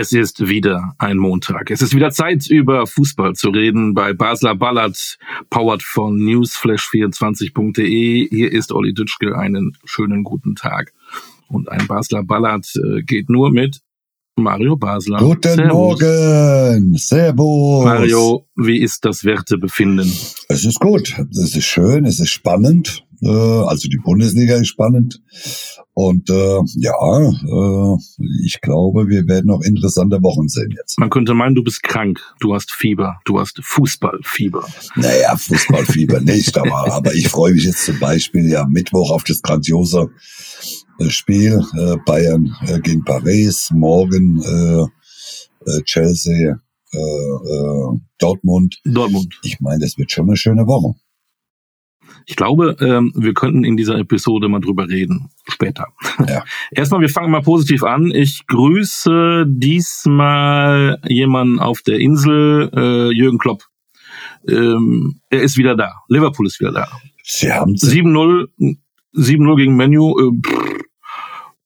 Es ist wieder ein Montag. Es ist wieder Zeit, über Fußball zu reden bei Basler Ballard, powered von newsflash24.de. Hier ist Olli Dütschke. Einen schönen guten Tag. Und ein Basler Ballard äh, geht nur mit Mario Basler. Guten Servus. Morgen, Servus. Mario, wie ist das Wertebefinden? Es ist gut, es ist schön, es ist spannend. Äh, Also die Bundesliga ist spannend. Und äh, ja, äh, ich glaube, wir werden noch interessante Wochen sehen jetzt. Man könnte meinen, du bist krank. Du hast Fieber. Du hast Fußballfieber. Naja, Fußballfieber nicht, aber, aber ich freue mich jetzt zum Beispiel ja Mittwoch auf das grandiose äh, Spiel äh, Bayern äh, gegen Paris, morgen äh, äh, Chelsea, äh, äh, Dortmund. Dortmund. Ich meine, das wird schon eine schöne Woche. Ich glaube, ähm, wir könnten in dieser Episode mal drüber reden. Später. Ja. Erstmal, wir fangen mal positiv an. Ich grüße diesmal jemanden auf der Insel, äh, Jürgen Klopp. Ähm, er ist wieder da. Liverpool ist wieder da. Sie haben 7-0, 7-0 gegen Menu. Äh, pff,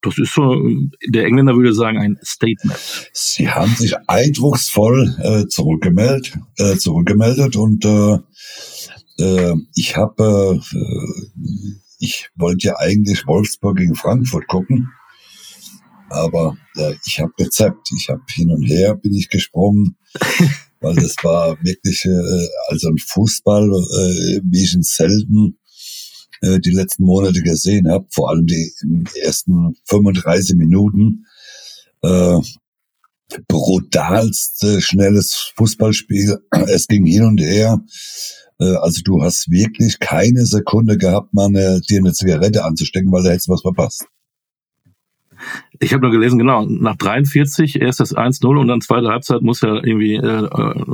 das ist so, der Engländer würde sagen, ein Statement. Sie haben sich eindrucksvoll äh, zurückgemeldet, äh, zurückgemeldet und äh, äh, ich habe, äh, ich wollte ja eigentlich Wolfsburg gegen Frankfurt gucken, aber äh, ich habe Rezept, ich habe hin und her bin ich gesprungen, weil das war wirklich äh, also ein Fußball, äh, wie ich ihn selten äh, die letzten Monate gesehen habe, vor allem die ersten 35 Minuten. Brutalste, schnelles Fußballspiel. Es ging hin und her. Äh, Also du hast wirklich keine Sekunde gehabt, mal eine, dir eine Zigarette anzustecken, weil da hättest du was verpasst. Ich habe nur gelesen, genau, nach 43 erst das 1-0 und dann zweite Halbzeit muss ja irgendwie, äh, äh,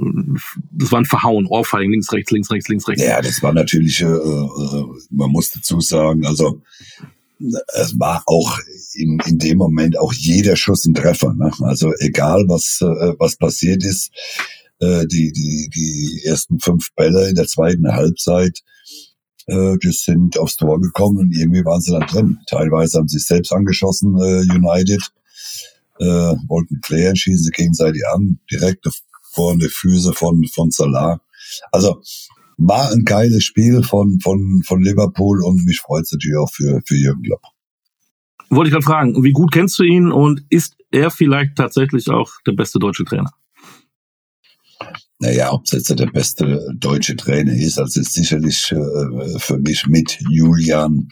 das war ein Verhauen, Ohrfeigen, links, rechts, links, rechts, links, rechts. Ja, das war natürlich, äh, äh, man muss dazu sagen, also es war auch in, in dem Moment auch jeder Schuss ein Treffer. Ne? Also egal, was, äh, was passiert ist, äh, die, die, die ersten fünf Bälle in der zweiten Halbzeit, äh, das sind aufs Tor gekommen und irgendwie waren sie dann drin. Teilweise haben sie sich selbst angeschossen, äh, United, äh, wollten klären, schießen sie gegenseitig an, direkt vor die Füße von, von Salah. Also war ein geiles Spiel von, von, von Liverpool und mich freut es natürlich auch für, für Jürgen Klopp. Wollte ich gerade fragen, wie gut kennst du ihn und ist er vielleicht tatsächlich auch der beste deutsche Trainer? Naja, ob jetzt der beste deutsche Trainer ist, also ist sicherlich äh, für mich mit Julian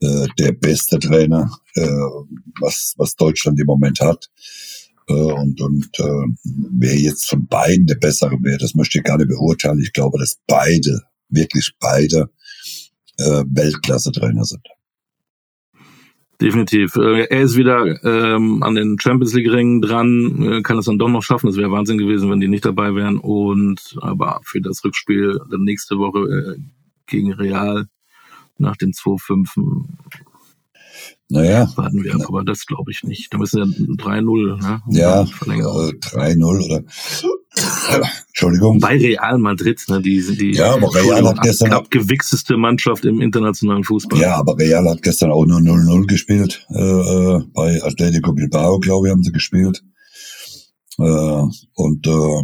äh, der beste Trainer, äh, was, was Deutschland im Moment hat. Äh, und und äh, wer jetzt von beiden der bessere wäre, das möchte ich gar nicht beurteilen. Ich glaube, dass beide, wirklich beide, äh, Weltklasse-Trainer sind. Definitiv. Äh, Er ist wieder ähm, an den Champions League Ringen dran, äh, kann es dann doch noch schaffen. Das wäre Wahnsinn gewesen, wenn die nicht dabei wären. Und aber für das Rückspiel dann nächste Woche äh, gegen Real nach dem 2-5 Naja, warten wir ab. Aber das glaube ich nicht. Da müssen wir 3-0, ne? Und ja, dann äh, Verlängerung. 3-0 oder Entschuldigung. Bei Real Madrid, ne? Die sind die Ja, aber Real hat gestern- abgewichsteste Mannschaft im internationalen Fußball. Ja, aber Real hat gestern auch nur 0-0 gespielt. Äh, äh, bei Atletico Bilbao, glaube ich, haben sie gespielt. Äh, und äh,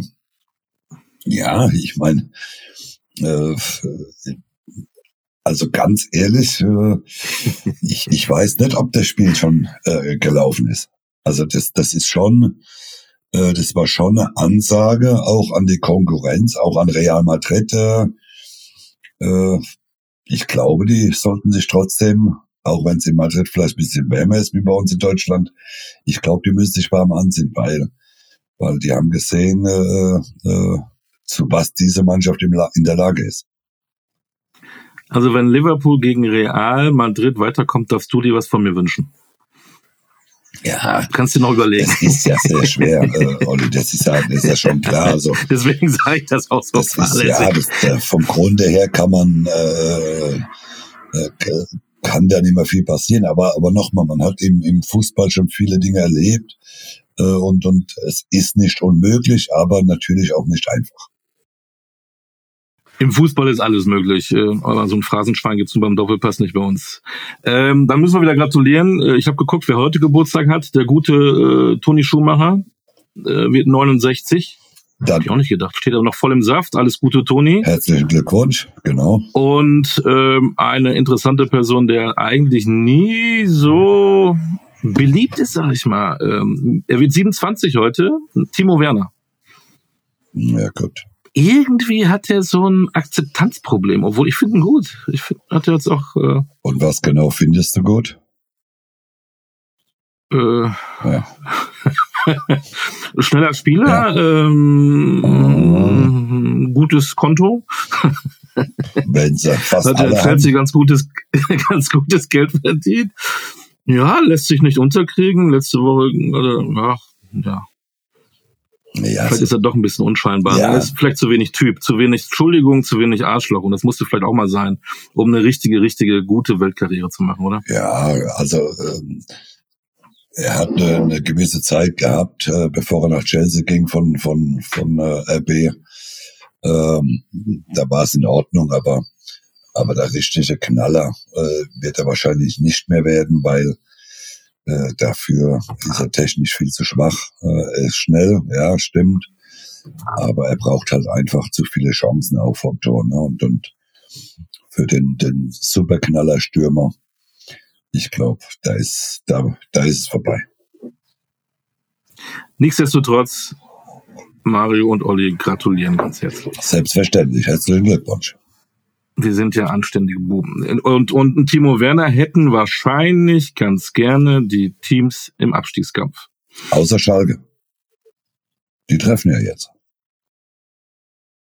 ja, ich meine, äh, also ganz ehrlich, äh, ich, ich weiß nicht, ob das Spiel schon äh, gelaufen ist. Also das, das ist schon, äh, das war schon eine Ansage auch an die Konkurrenz, auch an Real Madrid. Äh, äh, ich glaube, die sollten sich trotzdem, auch wenn es in Madrid vielleicht ein bisschen wärmer ist wie bei uns in Deutschland, ich glaube, die müssen sich warm ansehen, weil, weil die haben gesehen, äh, äh, zu was diese Mannschaft im in der Lage ist. Also wenn Liverpool gegen Real Madrid weiterkommt, darfst du dir was von mir wünschen. Ja, Kannst du noch überlegen. das ist ja sehr schwer, äh, Olli, das ist ja, das ist ja schon klar. Also, Deswegen sage ich das auch so das ist, ja, das, äh, vom Grunde her kann man, äh, äh, kann da nicht mehr viel passieren. Aber, aber nochmal, man hat im, im Fußball schon viele Dinge erlebt. Äh, und, und es ist nicht unmöglich, aber natürlich auch nicht einfach. Im Fußball ist alles möglich, äh, aber so ein Phrasenschwein gibt's nur beim Doppelpass nicht bei uns. Ähm, dann müssen wir wieder gratulieren. Äh, Ich habe geguckt, wer heute Geburtstag hat. Der gute äh, Toni Schumacher äh, wird 69. Dann Hab ich auch nicht gedacht. Steht aber noch voll im Saft. Alles Gute, Toni. herzlichen Glückwunsch, genau. Und ähm, eine interessante Person, der eigentlich nie so beliebt ist, sag ich mal. Ähm, er wird 27 heute. Timo Werner. Ja, gut. Irgendwie hat er so ein Akzeptanzproblem, obwohl ich finde ihn gut. Ich finde, hat er jetzt auch äh, Und was genau findest du gut? äh, Ja. schneller Spieler, ähm, gutes Konto, Wenn sie fast hat er Chelsea ganz gutes, ganz gutes Geld verdient. Ja, lässt sich nicht unterkriegen. Letzte Woche, oder, ja, ja, Ja, vielleicht ist er doch ein bisschen unscheinbar. Ja. Er ist vielleicht zu wenig Typ, zu wenig Entschuldigung, zu wenig Arschloch. Und das musste vielleicht auch mal sein, um eine richtige, richtige, gute Weltkarriere zu machen, oder? Ja, also ähm, er hat eine, eine gewisse Zeit gehabt, äh, bevor er nach Chelsea ging von von von äh, RB. Ähm, da war es in Ordnung, aber aber der richtige Knaller äh, wird er wahrscheinlich nicht mehr werden, weil äh, dafür ist er technisch viel zu schwach. Äh, er ist schnell, ja, stimmt, aber er braucht halt einfach zu viele Chancen auch vom Tor. Ne? Und, und für den den Superknaller-Stürmer ich glaube, da ist, da, da ist es vorbei. Nichtsdestotrotz, Mario und Olli gratulieren ganz herzlich. Selbstverständlich. Herzlichen Glückwunsch. Wir sind ja anständige Buben. Und, und Timo Werner hätten wahrscheinlich ganz gerne die Teams im Abstiegskampf. Außer Schalke. Die treffen ja jetzt.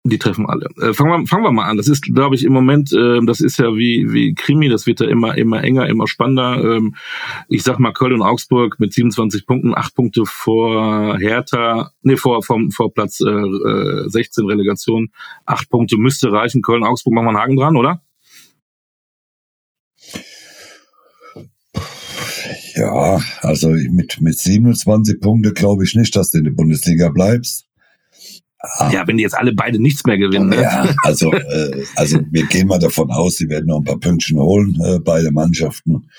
Die treffen alle. Äh, fangen, wir, fangen wir mal an. Das ist, glaube ich, im Moment, äh, das ist ja wie, wie Krimi, das wird ja immer, immer enger, immer spannender. Ähm, ich sag mal, Köln und Augsburg mit 27 Punkten, acht Punkte vor Hertha, nee, vor, vom, vor Platz äh, äh, 16 Relegation. Acht Punkte müsste reichen. Köln, Augsburg, machen wir einen Haken dran, oder? Ja, also mit, mit 27 Punkte glaube ich nicht, dass du in der Bundesliga bleibst. Ah, Ja, wenn die jetzt alle beide nichts mehr gewinnen. Ne? Ja, also, äh, also wir gehen mal davon aus, sie werden noch ein paar Pünktchen holen, äh, beide Mannschaften.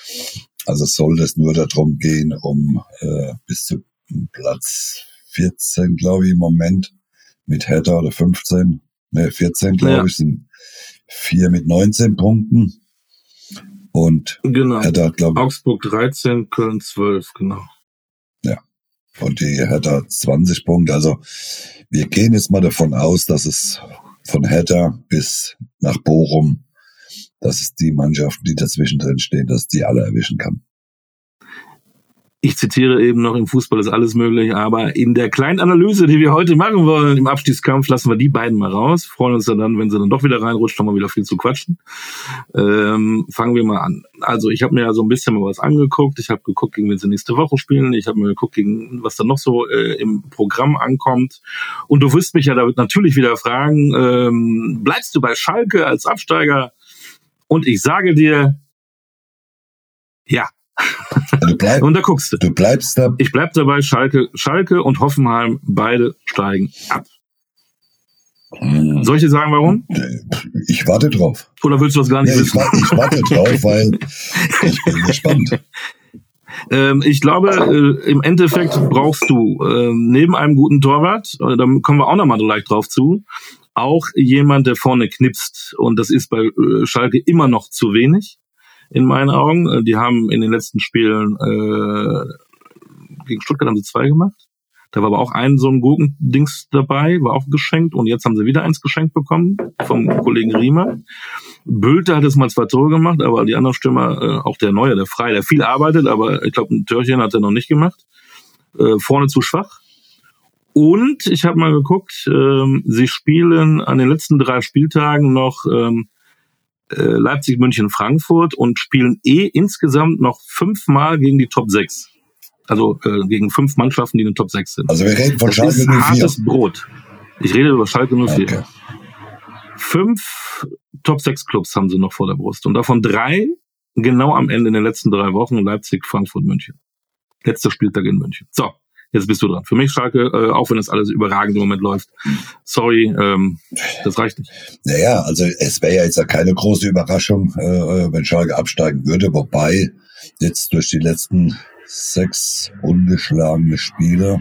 Also soll es nur darum gehen, um äh, bis zu Platz 14, glaube ich, im Moment mit Hertha oder 15, ne, 14, glaube Ja. ich, sind vier mit 19 Punkten. Und Genau. Hertha hat, glaube Augsburg 13, Köln 12, genau. Und die Hertha hat 20 Punkte. Also wir gehen jetzt mal davon aus, dass es von Hertha bis nach Bochum, dass es die Mannschaften, die dazwischen drin stehen, dass die alle erwischen kann. Ich zitiere eben noch, im Fußball ist alles möglich, aber in der kleinen Analyse, die wir heute machen wollen, im Abstiegskampf, lassen wir die beiden mal raus. Freuen uns dann, wenn sie dann doch wieder reinrutscht, haben wir wieder viel zu quatschen. Ähm, fangen wir mal an. Also ich habe mir ja so ein bisschen mal was angeguckt. Ich habe geguckt, gegen wen sie nächste Woche spielen. Ich habe mir geguckt, gegen was dann noch so äh, im Programm ankommt. Und du wirst mich ja da natürlich wieder fragen, ähm, bleibst du bei Schalke als Absteiger? Und ich sage dir, ja. Du, bleib, Und da guckst du. du bleibst da. Ich bleib dabei, Schalke, Schalke und Hoffenheim, beide steigen ab. Hm, Soll ich dir sagen, warum? Ich warte drauf. Oder willst du das gar nicht Nee, ich, wissen? wa- ich warte drauf, weil ich bin gespannt. Ähm, ich glaube, äh, im Endeffekt brauchst du ähm, neben einem guten Torwart, äh, da kommen wir auch nochmal gleich drauf zu, auch jemand, der vorne knipst. Und das ist bei äh, Schalke immer noch zu wenig, in meinen Augen. Äh, Die haben in den letzten Spielen äh, gegen Stuttgart haben sie zwei gemacht. Da war aber auch ein so ein Gurkendings dabei, war auch geschenkt. Und jetzt haben sie wieder eins geschenkt bekommen vom Kollegen Riemer. Bülter hat jetzt mal zwei Tore gemacht, aber die anderen Stürmer, äh, auch der Neue, der Frei, der viel arbeitet, aber ich glaube, ein Törchen hat er noch nicht gemacht. Äh, vorne zu schwach. Und ich habe mal geguckt, ähm, sie spielen an den letzten drei Spieltagen noch ähm, äh, Leipzig, München, Frankfurt und spielen eh insgesamt noch fünfmal gegen die Top 6. Also äh, gegen fünf Mannschaften, die in den Top 6 sind. Also wir reden von das Schalke ist 04. hartes Brot. Ich rede über Schalke 04. Okay. Fünf Top 6 Clubs haben sie noch vor der Brust. Und davon drei genau am Ende in den letzten drei Wochen Leipzig, Frankfurt, München. Letzter Spieltag in München. So, jetzt bist du dran. Für mich Schalke, äh, auch wenn das alles überragend im Moment läuft. Sorry, ähm, das reicht nicht. Naja, also es wäre ja jetzt ja keine große Überraschung, äh, wenn Schalke absteigen würde, wobei jetzt durch die letzten sechs ungeschlagene Spiele,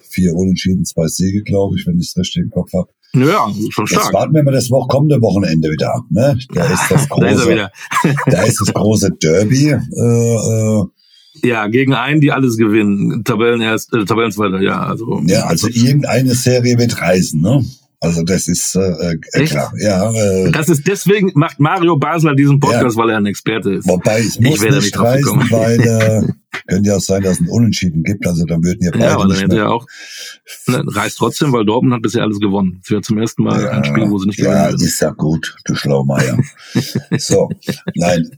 vier Unentschieden, zwei Siege, glaube ich, wenn ich es richtig im Kopf habe. Ja, schon Jetzt stark. warten wir mal das Woche, kommende Wochenende wieder ab. Ne? Da ist das Da ist große, da ist das große Derby. Äh, äh, Ja, gegen einen, die alles gewinnen. Tabellen erst, äh, Tabellenzweiter, ja. Also, ja, also irgendeine Serie wird reisen, ne? Also das ist äh, äh, klar. Ja, äh, Das ist deswegen macht Mario Basler diesen Podcast, weil er ein Experte ist. wobei es Ich muss da nicht reisen, weil äh, könnte ja auch sein, dass es einen Unentschieden gibt. Also dann würden ja beide Ja, aber dann hätte er auch ne, reißt trotzdem, weil Dortmund hat bisher alles gewonnen. Wäre zum ersten Mal ein Spiel, wo sie nicht gewinnen ja, würden. ist ja gut, du Schlaumeier. so, nein,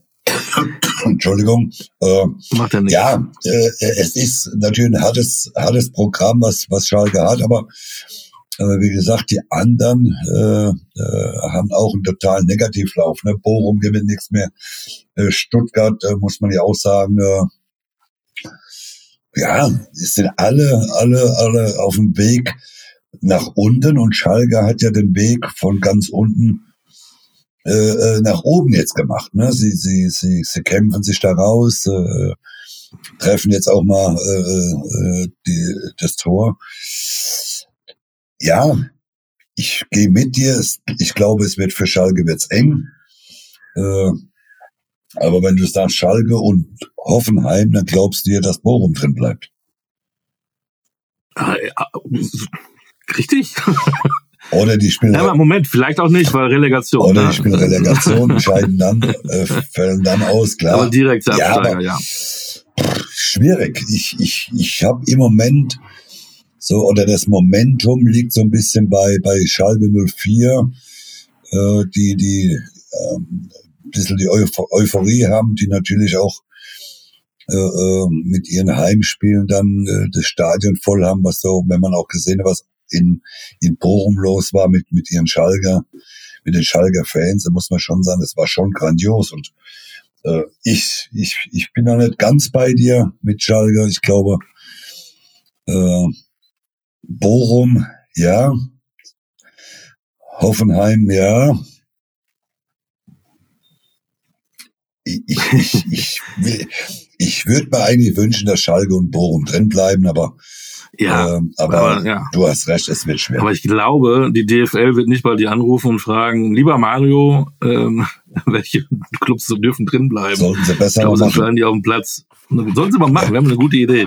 Entschuldigung. Äh, Macht er nicht. ja, äh, es ist natürlich ein hartes, hartes Programm, was, was Schalke hat, aber äh, wie gesagt, die anderen äh, äh, haben auch einen totalen Negativlauf. Ne? Bochum gewinnt nichts mehr. Äh, Stuttgart äh, muss man ja auch sagen, äh, ja, es sind alle, alle, alle auf dem Weg nach unten und Schalke hat ja den Weg von ganz unten äh, äh, nach oben jetzt gemacht. Ne? Sie, sie, sie, sie kämpfen sich da raus, äh, treffen jetzt auch mal äh, äh, die, das Tor. Ja, ich gehe mit dir. Ich glaube, es wird für Schalke wird's eng. Äh, aber wenn du sagst Schalke und Hoffenheim, dann glaubst du dir, dass Bochum drin bleibt. Ah, ja, Richtig? Oder die spielen, Ja, aber Moment, vielleicht auch nicht, weil Relegation. oder ne? die spielen Relegation, scheiden dann, äh, fällen dann aus, klar. Aber direkt Ja, Absteiger, ja. schwierig. Ich, ich, ich habe im Moment so, oder das Momentum liegt so ein bisschen bei, bei Schalke 04, äh, die, die ähm, ein bisschen die Euph Euphorie haben, die natürlich auch äh, äh, mit ihren Heimspielen dann äh, das Stadion voll haben, was so, wenn man auch gesehen hat, was in, in Bochum los war mit, mit ihren Schalker, mit den Schalker Fans, da muss man schon sagen, das war schon grandios und äh, ich, ich, ich bin noch nicht ganz bei dir mit Schalke. Ich glaube, äh, Bochum, ja. Hoffenheim, ja. Ich, ich, ich, ich würde mir eigentlich wünschen, dass Schalke und Bochum drin bleiben, aber, Ja, ähm, aber, aber ja. du hast recht, es wird schwer. Aber ich glaube, die DFL wird nicht bei dir anrufen und fragen, lieber Mario, ähm, welche Clubs dürfen drin bleiben. Sollten sie Ich besser glaube, sonst machen. stellen die auf dem Platz. Sollen sie mal machen, wir haben eine gute Idee.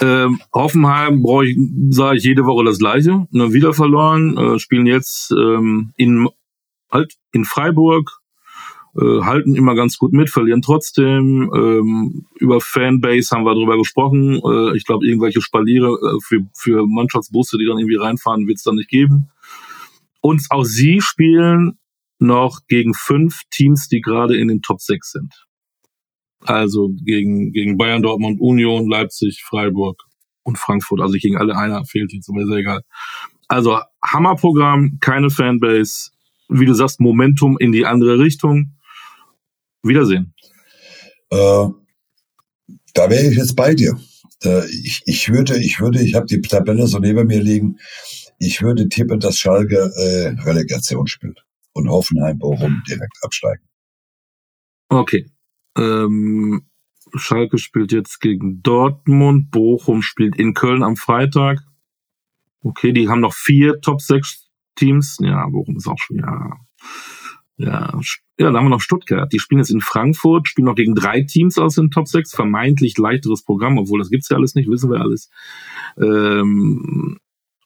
Ähm, Hoffenheim brauche ich, sage ich jede Woche das Gleiche. Ne, wieder verloren, äh, spielen jetzt ähm, in, halt in Freiburg, äh, halten immer ganz gut mit, verlieren trotzdem. Ähm, über Fanbase haben wir drüber gesprochen. Äh, ich glaube, irgendwelche Spaliere äh, für, für Mannschaftsbusse, die dann irgendwie reinfahren, wird es dann nicht geben. Und auch sie spielen noch gegen fünf Teams, die gerade in den Top 6 sind. Also gegen, gegen Bayern, Dortmund, Union, Leipzig, Freiburg und Frankfurt. Also gegen alle einer fehlt jetzt, aber ist ja egal. Also Hammerprogramm, keine Fanbase. Wie du sagst, Momentum in die andere Richtung. Wiedersehen. Äh, da wäre ich jetzt bei dir. Äh, ich, ich würde, ich würde, ich habe die Tabelle so neben mir liegen. Ich würde tippen, dass Schalke äh, Relegation spielt und Hoffenheim Bochum direkt absteigen. Okay. Ähm, Schalke spielt jetzt gegen Dortmund. Bochum spielt in Köln am Freitag. Okay, die haben noch vier Top 6 Teams. Ja, Bochum ist auch schon, ja. Ja, ja, da haben wir noch Stuttgart. Die spielen jetzt in Frankfurt, spielen noch gegen drei Teams aus den Top 6. Vermeintlich leichteres Programm, obwohl das gibt's ja alles nicht, wissen wir alles. Ähm,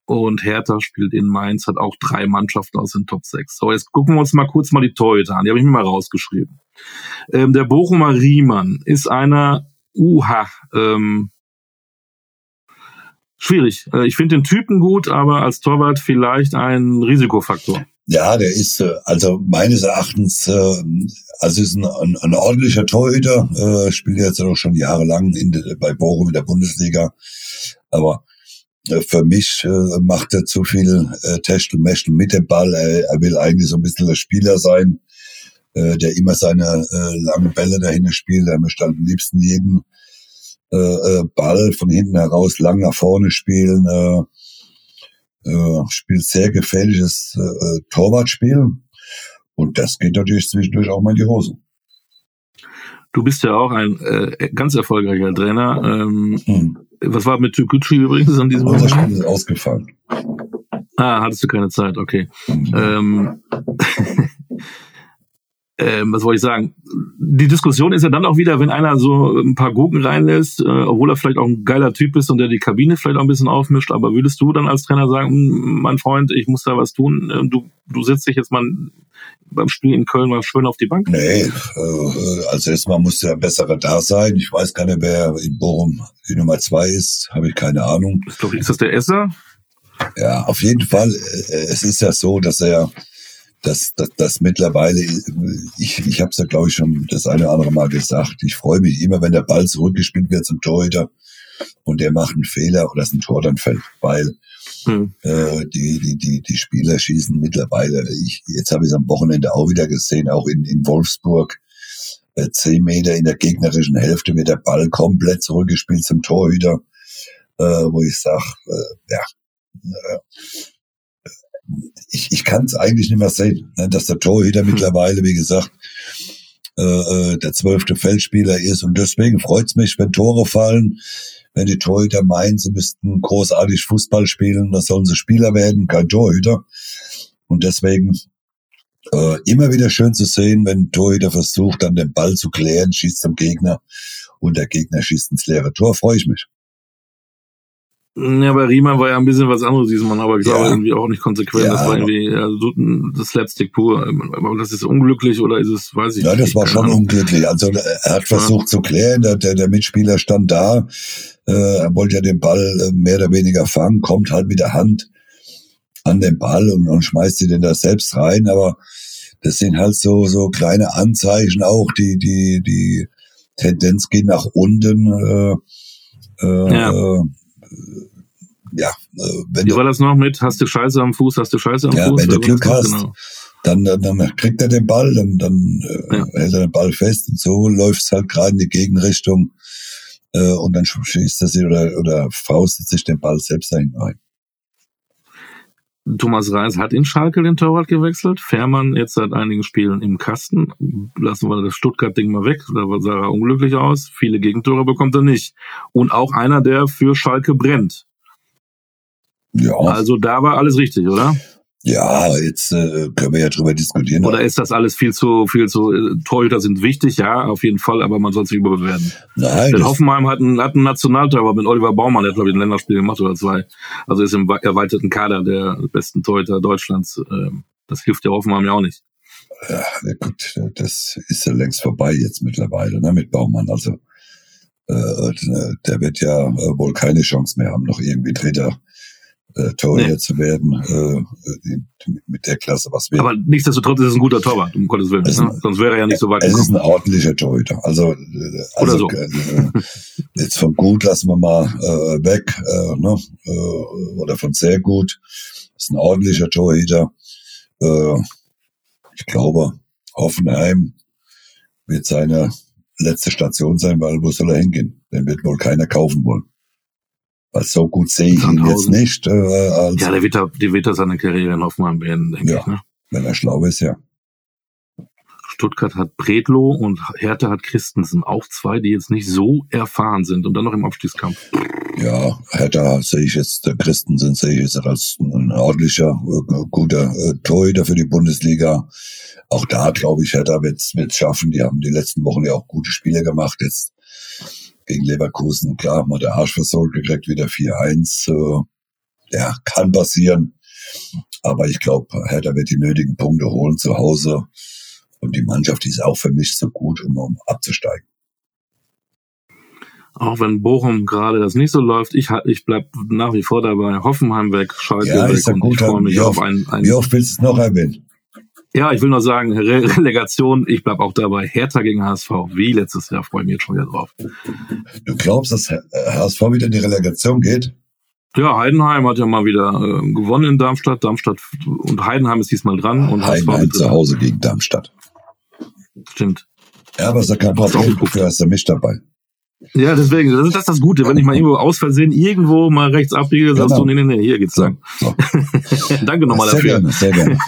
und Hertha spielt in Mainz, hat auch drei Mannschaften aus den Top 6. So, jetzt gucken wir uns mal kurz mal die Torhüter an. Die habe ich mir mal rausgeschrieben. Ähm, der Bochumer Riemann ist einer, uha, ähm, schwierig. Äh, ich finde den Typen gut, aber als Torwart vielleicht ein Risikofaktor. Ja, der ist äh, also meines Erachtens, äh, also ist ein, ein, ein ordentlicher Torhüter, äh, spielt jetzt auch schon jahrelang in bei Bochum in der Bundesliga, aber äh, für mich äh, macht er zu viel äh, Techtel Mechtel mit dem Ball. Er, er will eigentlich so ein bisschen der Spieler sein, äh, der immer seine äh, langen Bälle dahin spielt. Er möchte am liebsten jeden äh, Ball von hinten heraus lang nach vorne spielen. Äh, äh, spielt sehr gefährliches äh, Torwartspiel. Und das geht natürlich zwischendurch auch mal in die Hose. Du bist ja auch ein äh, ganz erfolgreicher Trainer. Ähm, hm. Was war mit Türkgücü übrigens an diesem? Das Spiel ist ausgefallen. Ah, hattest du keine Zeit, okay. Mhm. Ähm, ähm, was wollte ich sagen? Die Diskussion ist ja dann auch wieder, wenn einer so ein paar Gurken reinlässt, äh, obwohl er vielleicht auch ein geiler Typ ist und der die Kabine vielleicht auch ein bisschen aufmischt, aber würdest du dann als Trainer sagen, hm, mein Freund, ich muss da was tun, äh, du, du setzt dich jetzt mal beim Spiel in Köln mal schön auf die Bank? Nee, äh, also erstmal muss der Bessere da sein. Ich weiß gar nicht, wer in Bochum die Nummer zwei ist, habe ich keine Ahnung. Ist, doch, ist das der Esser? Ja, auf jeden Fall. Äh, es ist ja so, dass er dass, dass, dass mittlerweile, ich, ich habe es ja glaube ich schon das eine oder andere Mal gesagt, ich freue mich immer, wenn der Ball zurückgespielt wird zum Torhüter und der macht einen Fehler oder es ein Tor dann fällt, weil hm. äh, die, die, die, die Spieler schießen mittlerweile, ich, jetzt habe ich es am Wochenende auch wieder gesehen, auch in, in Wolfsburg, äh, zehn Meter in der gegnerischen Hälfte wird der Ball komplett zurückgespielt zum Torhüter, äh, wo ich sage, äh, ja, äh, ich, ich kann es eigentlich nicht mehr sehen, ne, dass der Torhüter hm. mittlerweile, wie gesagt, äh, äh, der zwölfte Feldspieler ist. Und deswegen freut's mich, wenn Tore fallen, wenn die Torhüter meinen, sie müssten großartig Fußball spielen, dann sollen sie Spieler werden, kein Torhüter. Und deswegen äh, immer wieder schön zu sehen, wenn ein Torhüter versucht, dann den Ball zu klären, schießt zum Gegner und der Gegner schießt ins leere Tor, freue ich mich. Ja, bei Riemann war ja ein bisschen was anderes diesmal, aber ich glaube ja. irgendwie auch nicht konsequent. Ja, das war irgendwie also, das Slapstick pur. Aber das ist unglücklich oder ist es, weiß ich ja, nicht. Ja, das war schon Ahnung. unglücklich. Also er hat versucht ja. zu klären, der, der, Mitspieler stand da, äh, er wollte ja den Ball äh, mehr oder weniger fangen, kommt halt mit der Hand an den Ball und, und schmeißt sie den da selbst rein, aber das sind halt so, so kleine Anzeichen auch, die, die, die Tendenz geht nach unten. Äh, äh, ja. Äh, ja, äh, wenn Wie war das noch mit, hast du Scheiße am Fuß, hast du Scheiße am ja, Fuß? wenn du Glück hast, genau. dann, dann, dann kriegt er den Ball, dann, dann äh, ja. hält er den Ball fest und so läuft es halt gerade in die Gegenrichtung äh, und dann schießt er sich oder, oder faustet sich den Ball selbst dahin rein. Thomas Reis hat in Schalke den Torwart gewechselt. Fährmann jetzt seit einigen Spielen im Kasten. Lassen wir das Stuttgart-Ding mal weg. Da sah er unglücklich aus. Viele Gegentore bekommt er nicht. Und auch einer, der für Schalke brennt. Ja. Also da war alles richtig, oder? Ja, jetzt äh, können wir ja drüber diskutieren. Oder ist das alles viel zu, viel zu, äh, Torhüter sind wichtig, ja, auf jeden Fall, aber man soll sich überbewerten. Nein. Denn Hoffenheim hat einen, hat einen Nationaltorwart mit Oliver Baumann, der hat, glaube ich, ein Länderspiel gemacht oder zwei. Also ist im erweiterten Kader der besten Torhüter Deutschlands. Ähm, das hilft der Hoffenheim ja auch nicht. Ja, gut, das ist ja längst vorbei jetzt mittlerweile, ne, mit Baumann. Also, äh, der wird ja äh, wohl keine Chance mehr haben, noch irgendwie Dritter äh, Torhüter nee. zu werden, äh, mit der Klasse, was wir. Aber nichtsdestotrotz ist es ein guter Torwart, um Gottes Willen. Ne? Sonst wäre er ja nicht so weit. Es ist ein ordentlicher Torhüter. Also, äh, also so. äh, jetzt von gut lassen wir mal äh, weg, äh, ne? äh, oder von sehr gut. Ist ein ordentlicher Torhüter. Äh, ich glaube, Hoffenheim wird seine letzte Station sein, weil wo soll er hingehen? Den wird wohl keiner kaufen wollen. Weil so gut sehe ich ihn jetzt nicht. Äh, als ja, der wird, da, der wird seine Karriere in Hoffenheim beenden, denke ja, ich. Ne? Wenn er schlau ist, ja. Stuttgart hat Bredlo und Hertha hat Christensen. Auch zwei, die jetzt nicht so erfahren sind und dann noch im Abstiegskampf. Ja, Hertha sehe ich jetzt, der Christensen sehe ich jetzt als ein ordentlicher, äh, guter äh, Torhüter für die Bundesliga. Auch da glaube ich, Hertha wird es schaffen. Die haben die letzten Wochen ja auch gute Spiele gemacht. Jetzt gegen Leverkusen, klar, haben wir der Arsch versorgt gekriegt, wieder 4-1. Äh, ja, kann passieren. Aber ich glaube, Hertha wird die nötigen Punkte holen zu Hause. Und die Mannschaft ist auch für mich so gut, um, um abzusteigen. Auch wenn Bochum gerade das nicht so läuft, ich, ich bleib nach wie vor dabei. Hoffenheim weg, Schalke Ja, weg und gut. ich freue mich auf ein, ein wie oft willst du es noch erwähnen? Ja, ich will noch sagen, Re Relegation, ich bleib auch dabei. Hertha gegen HSV, wie letztes Jahr, freue ich mich jetzt schon wieder drauf. Du glaubst, dass HSV wieder in die Relegation geht? Ja, Heidenheim hat ja mal wieder äh, gewonnen in Darmstadt. Darmstadt und Heidenheim ist diesmal dran und HSV Heidenheim zu. Hause gegen Darmstadt. Stimmt. Ja, aber ist ja kein du Problem, dafür ist er mich dabei. Ja, deswegen, das ist das, das Gute. Wenn ich mal irgendwo aus Versehen irgendwo mal rechts abbiege, sagst Genau. du, nee, nee, nee, hier geht's lang. So. Danke nochmal sehr dafür. gerne, sehr gerne.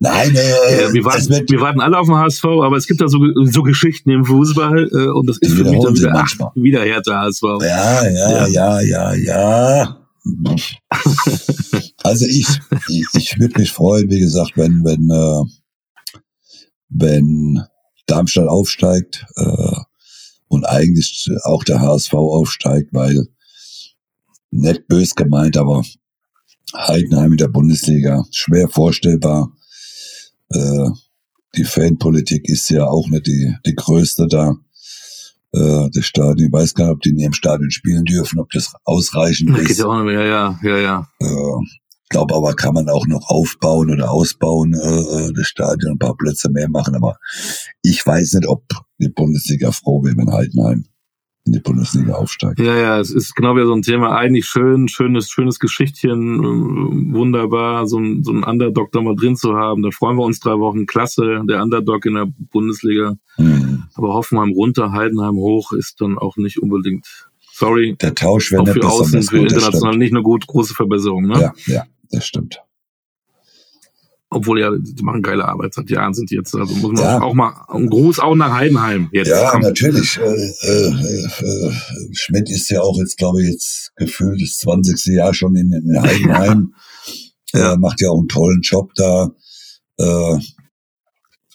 Nein, äh, Ja, wir, warten, wir warten alle auf den HSV, aber es gibt da so, so Geschichten im Fußball äh, und das ist für mich dann wieder, ach, wieder Hertha HSV. ja, ja, ja, ja, ja. Also ich, ich, ich würde mich freuen, wie gesagt, wenn, wenn, äh, wenn Darmstadt aufsteigt äh, und eigentlich auch der HSV aufsteigt, weil nicht bös gemeint, aber Heidenheim in der Bundesliga schwer vorstellbar. Äh, die Fanpolitik ist ja auch nicht die, die größte da. Äh, das Stadion, ich weiß gar nicht, ob die in ihrem Stadion spielen dürfen, ob das ausreichend ist. ja ja, ja, ja. Äh, glaube aber, kann man auch noch aufbauen oder ausbauen, äh, äh, das Stadion, ein paar Plätze mehr machen. Aber ich weiß nicht, ob die Bundesliga froh wäre, wenn Heidenheim in die Bundesliga aufsteigt. Ja, ja, es ist genau wieder so ein Thema. Eigentlich schön, schönes, schönes Geschichtchen, äh, wunderbar, so ein, so ein Underdog da mal drin zu haben. Da freuen wir uns drei Wochen. Klasse, der Underdog in der Bundesliga. Hm. Aber Hoffenheim runter, Heidenheim hoch ist dann auch nicht unbedingt, sorry, Der Tausch wäre für außen, besonders für international nicht eine gut, große Verbesserung, ne? Ja, ja, das stimmt. Obwohl ja, die machen geile Arbeit. Seit Jahren sind die jetzt, also muss man Ja. auch mal, ein Gruß auch nach Heidenheim jetzt. Ja, Komm. natürlich. Äh, äh, äh, Schmidt ist ja auch jetzt, glaube ich, jetzt gefühlt das 20. Jahr schon in, in Heidenheim. Ja. Er macht ja auch einen tollen Job da. Äh,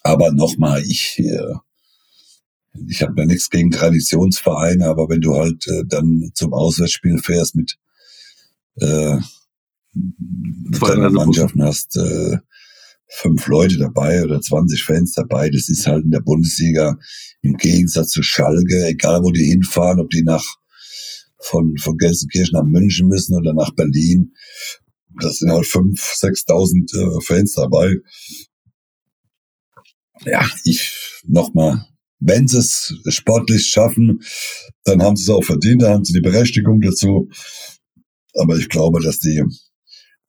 aber nochmal, ich, äh, ich habe ja nichts gegen Traditionsvereine, aber wenn du halt äh, dann zum Auswärtsspiel fährst mit, äh, mit deiner drei Mannschaft und hast äh, fünf Leute dabei oder 20 Fans dabei, das ist halt in der Bundesliga im Gegensatz zu Schalke, egal wo die hinfahren, ob die nach von, von Gelsenkirchen nach München müssen oder nach Berlin, das sind halt fünf, sechstausend äh, Fans dabei. Ja, ich nochmal, wenn sie es sportlich schaffen, dann haben sie es auch verdient, dann haben sie die Berechtigung dazu. Aber ich glaube, dass die,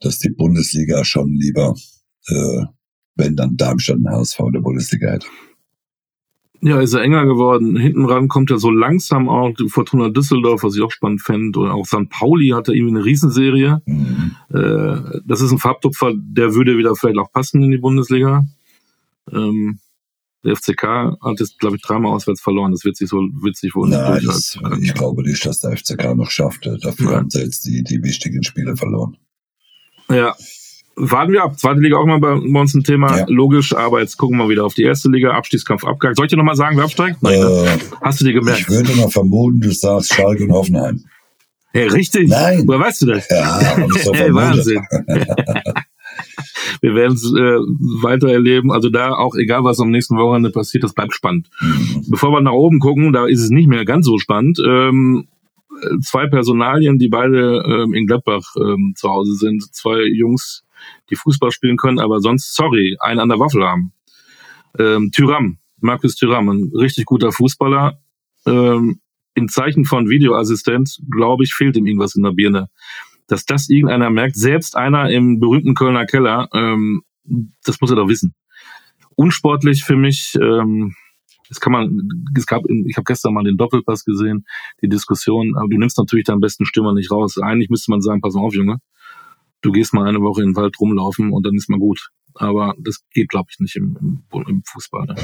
dass die Bundesliga schon lieber, äh, wenn dann Darmstadt ein HSV in der Bundesliga hätte. Ja, ist er enger geworden. Hinten ran kommt er so langsam auch Fortuna Düsseldorf, was ich auch spannend fände. Und auch St. Pauli hatte irgendwie eine Riesenserie. Mhm. Äh, das ist ein Farbtupfer, der würde wieder vielleicht auch passen in die Bundesliga. Ähm, der FCK hat jetzt, glaube ich, dreimal auswärts verloren. Das wird sich so sich wohl nicht Nein, das, ich glaube nicht, dass der FCK noch schafft. Dafür Ja. haben sie jetzt die, die wichtigen Spiele verloren. Ja. Warten wir ab. Zweite Liga auch mal bei, bei uns ein Thema. Ja. Logisch, aber jetzt gucken wir wieder auf die erste Liga. Abstiegskampf abgehakt. Soll ich dir nochmal sagen, wer absteigt? Nein, ne? Äh, Hast du dir ich gemerkt? würde mal vermuten, du sagst Schalke und Hoffenheim. Hey, richtig. Nein. Woher weißt du das? Ja, ich so Hey. Wahnsinn. Wir werden es äh, weiter erleben. Also da auch, egal was am nächsten Wochenende passiert, das bleibt spannend. Mhm. Bevor wir nach oben gucken, da ist es nicht mehr ganz so spannend. Ähm, äh, zwei Personalien, die beide ähm, in Gladbach ähm, zu Hause sind. Zwei Jungs, die Fußball spielen können, aber sonst, sorry, einen an der Waffel haben. Ähm, Tyram, Markus Tyram, ein richtig guter Fußballer. Ähm, in Zeichen von Videoassistent, glaube ich, fehlt ihm irgendwas in der Birne. Dass das irgendeiner merkt, selbst einer im berühmten Kölner Keller, ähm, das muss er doch wissen. Unsportlich für mich, ähm, das kann man, es gab, ich habe gestern mal den Doppelpass gesehen, die Diskussion, aber du nimmst natürlich deinen besten Stürmer nicht raus. Eigentlich müsste man sagen, pass mal auf, Junge, du gehst mal eine Woche in den Wald rumlaufen und dann ist mal gut. Aber das geht, glaube ich, nicht im, im, im Fußball. Ne?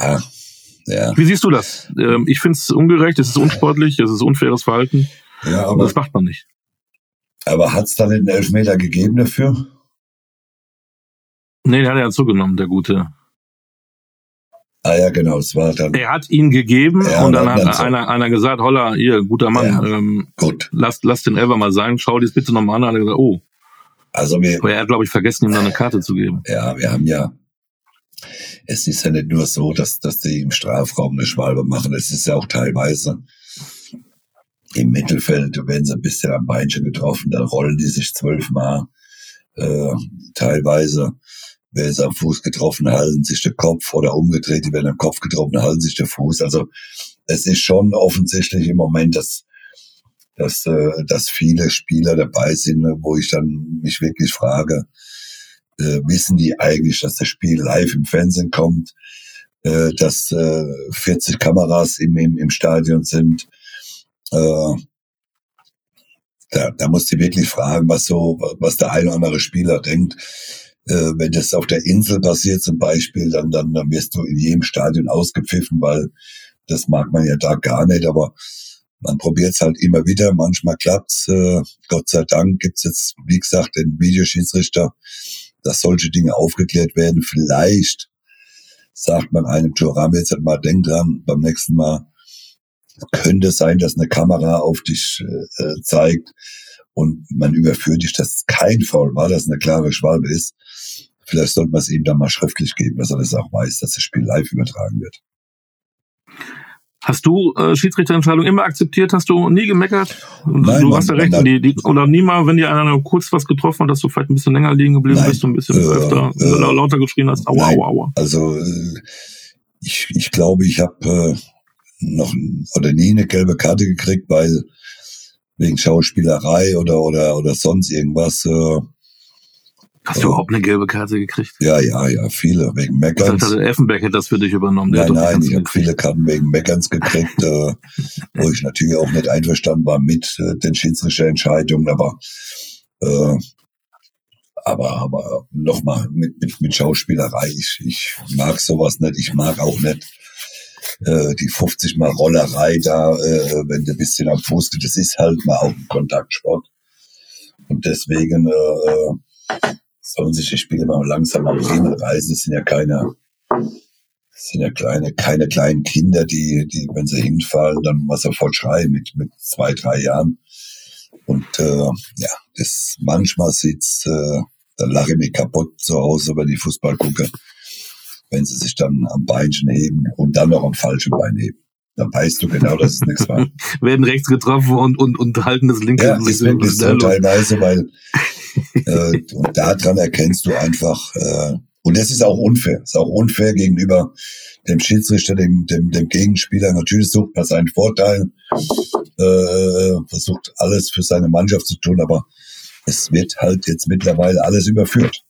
Ja, ja, Wie siehst du das? Ähm, ich finde es ungerecht, es ist unsportlich, es ist unfaires Verhalten. ja, Aber aber, das macht man nicht. Aber hat's dann den Elfmeter gegeben dafür? Nee, der hat ja zugenommen, der Gute. Ah ja, genau, es war dann Er hat ihn gegeben Ja, und dann dann- dann hat so. einer, einer gesagt, holla, hier, guter Mann, Ja. ähm, gut. lass, lass den Elber mal sein, schau dir das bitte nochmal an. Hat er gesagt, oh, Also wir, aber er hat, glaube ich, vergessen, ihm da eine Karte zu geben. ja, wir haben ja, es ist ja nicht nur so, dass, dass die im Strafraum eine Schwalbe machen, es ist ja auch teilweise, im Mittelfeld werden sie ein bisschen am Beinchen getroffen, dann rollen die sich zwölfmal. Äh, teilweise werden sie am Fuß getroffen, halten sich der Kopf oder umgedreht, die werden am Kopf getroffen, halten sich der Fuß. Also es ist schon offensichtlich im Moment, dass, dass, äh, dass viele Spieler dabei sind, wo ich dann mich wirklich frage, äh, wissen die eigentlich, dass das Spiel live im Fernsehen kommt, äh, dass äh, 40 Kameras im, im, im Stadion sind, äh, da, da musst du wirklich fragen, was so, was der ein oder andere Spieler denkt. Äh, wenn das auf der Insel passiert zum Beispiel, dann, dann, dann wirst du in jedem Stadion ausgepfiffen, weil das mag man ja da gar nicht, aber man probiert es halt immer wieder, manchmal klappt's. Äh, Gott sei Dank gibt's jetzt, wie gesagt, den Videoschiedsrichter, dass solche Dinge aufgeklärt werden. Vielleicht sagt man einem Joram jetzt halt mal, denk dran, beim nächsten Mal könnte sein, dass eine Kamera auf dich äh, zeigt und man überführt dich, dass es kein Foul war, dass es eine klare Schwalbe ist. Vielleicht sollte man es ihm dann mal schriftlich geben, dass er das auch weiß, dass das Spiel live übertragen wird. Hast du äh, Schiedsrichterentscheidungen immer akzeptiert? Hast du nie gemeckert? Nein, du hast ja recht, die, die, oder nie mal, wenn dir einer kurz was getroffen hat, dass du vielleicht ein bisschen länger liegen geblieben nein, bist und ein bisschen äh, öfter äh, lauter geschrien hast. Aua, nein, aua, aua. Also äh, ich, ich glaube, ich habe äh, noch oder nie eine gelbe Karte gekriegt, weil wegen Schauspielerei oder oder oder sonst irgendwas. Äh, Hast du überhaupt eine gelbe Karte gekriegt? ja, ja, ja, viele wegen Ich Meckerns. dachte, der Effenberg hätte das für dich übernommen. Nein, nein, ich habe viele Karten wegen Meckerns gekriegt, äh, wo ich natürlich auch nicht einverstanden war mit äh, den Schiedsrichterentscheidungen, aber äh, aber aber nochmal mit, mit mit Schauspielerei. Ich, ich mag sowas nicht. Ich mag auch nicht äh, die 50 mal Rollerei da, äh, wenn du ein bisschen am Fuß geht. Das ist halt mal auch ein Kontaktsport und deswegen äh, sollen sich die Spiele mal langsam am Riemen reißen. Das sind ja keine das sind ja kleine, keine kleinen Kinder, die, die, wenn sie hinfallen, dann mal sofort schreien mit, mit zwei, drei Jahren. Und äh, ja, das manchmal sieht's, äh, dann lache ich mich kaputt zu Hause, wenn ich Fußball gucke, wenn sie sich dann am Beinchen heben und dann noch am falschen Bein heben. Dann weißt du genau, dass es nichts war. Werden rechts getroffen und, und, und halten das linke. Ja, Was ist wirklich so teilweise, weil äh, und daran erkennst du einfach, äh, und das ist auch unfair, ist auch unfair gegenüber dem Schiedsrichter, dem, dem, dem Gegenspieler. Natürlich sucht man seinen Vorteil, äh, versucht alles für seine Mannschaft zu tun, aber es wird halt jetzt mittlerweile alles überführt.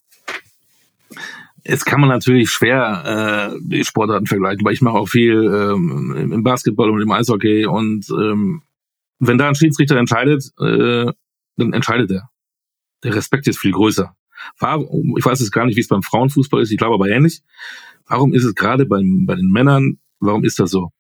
Jetzt kann man natürlich schwer äh, die Sportarten vergleichen, weil ich mache auch viel ähm, im Basketball und im Eishockey und ähm, wenn da ein Schiedsrichter entscheidet, äh, dann entscheidet er. Der Respekt ist viel größer. Warum, ich weiß jetzt gar nicht, wie es beim Frauenfußball ist, ich glaube aber ähnlich. Warum ist es gerade beim, bei den Männern, warum ist das so?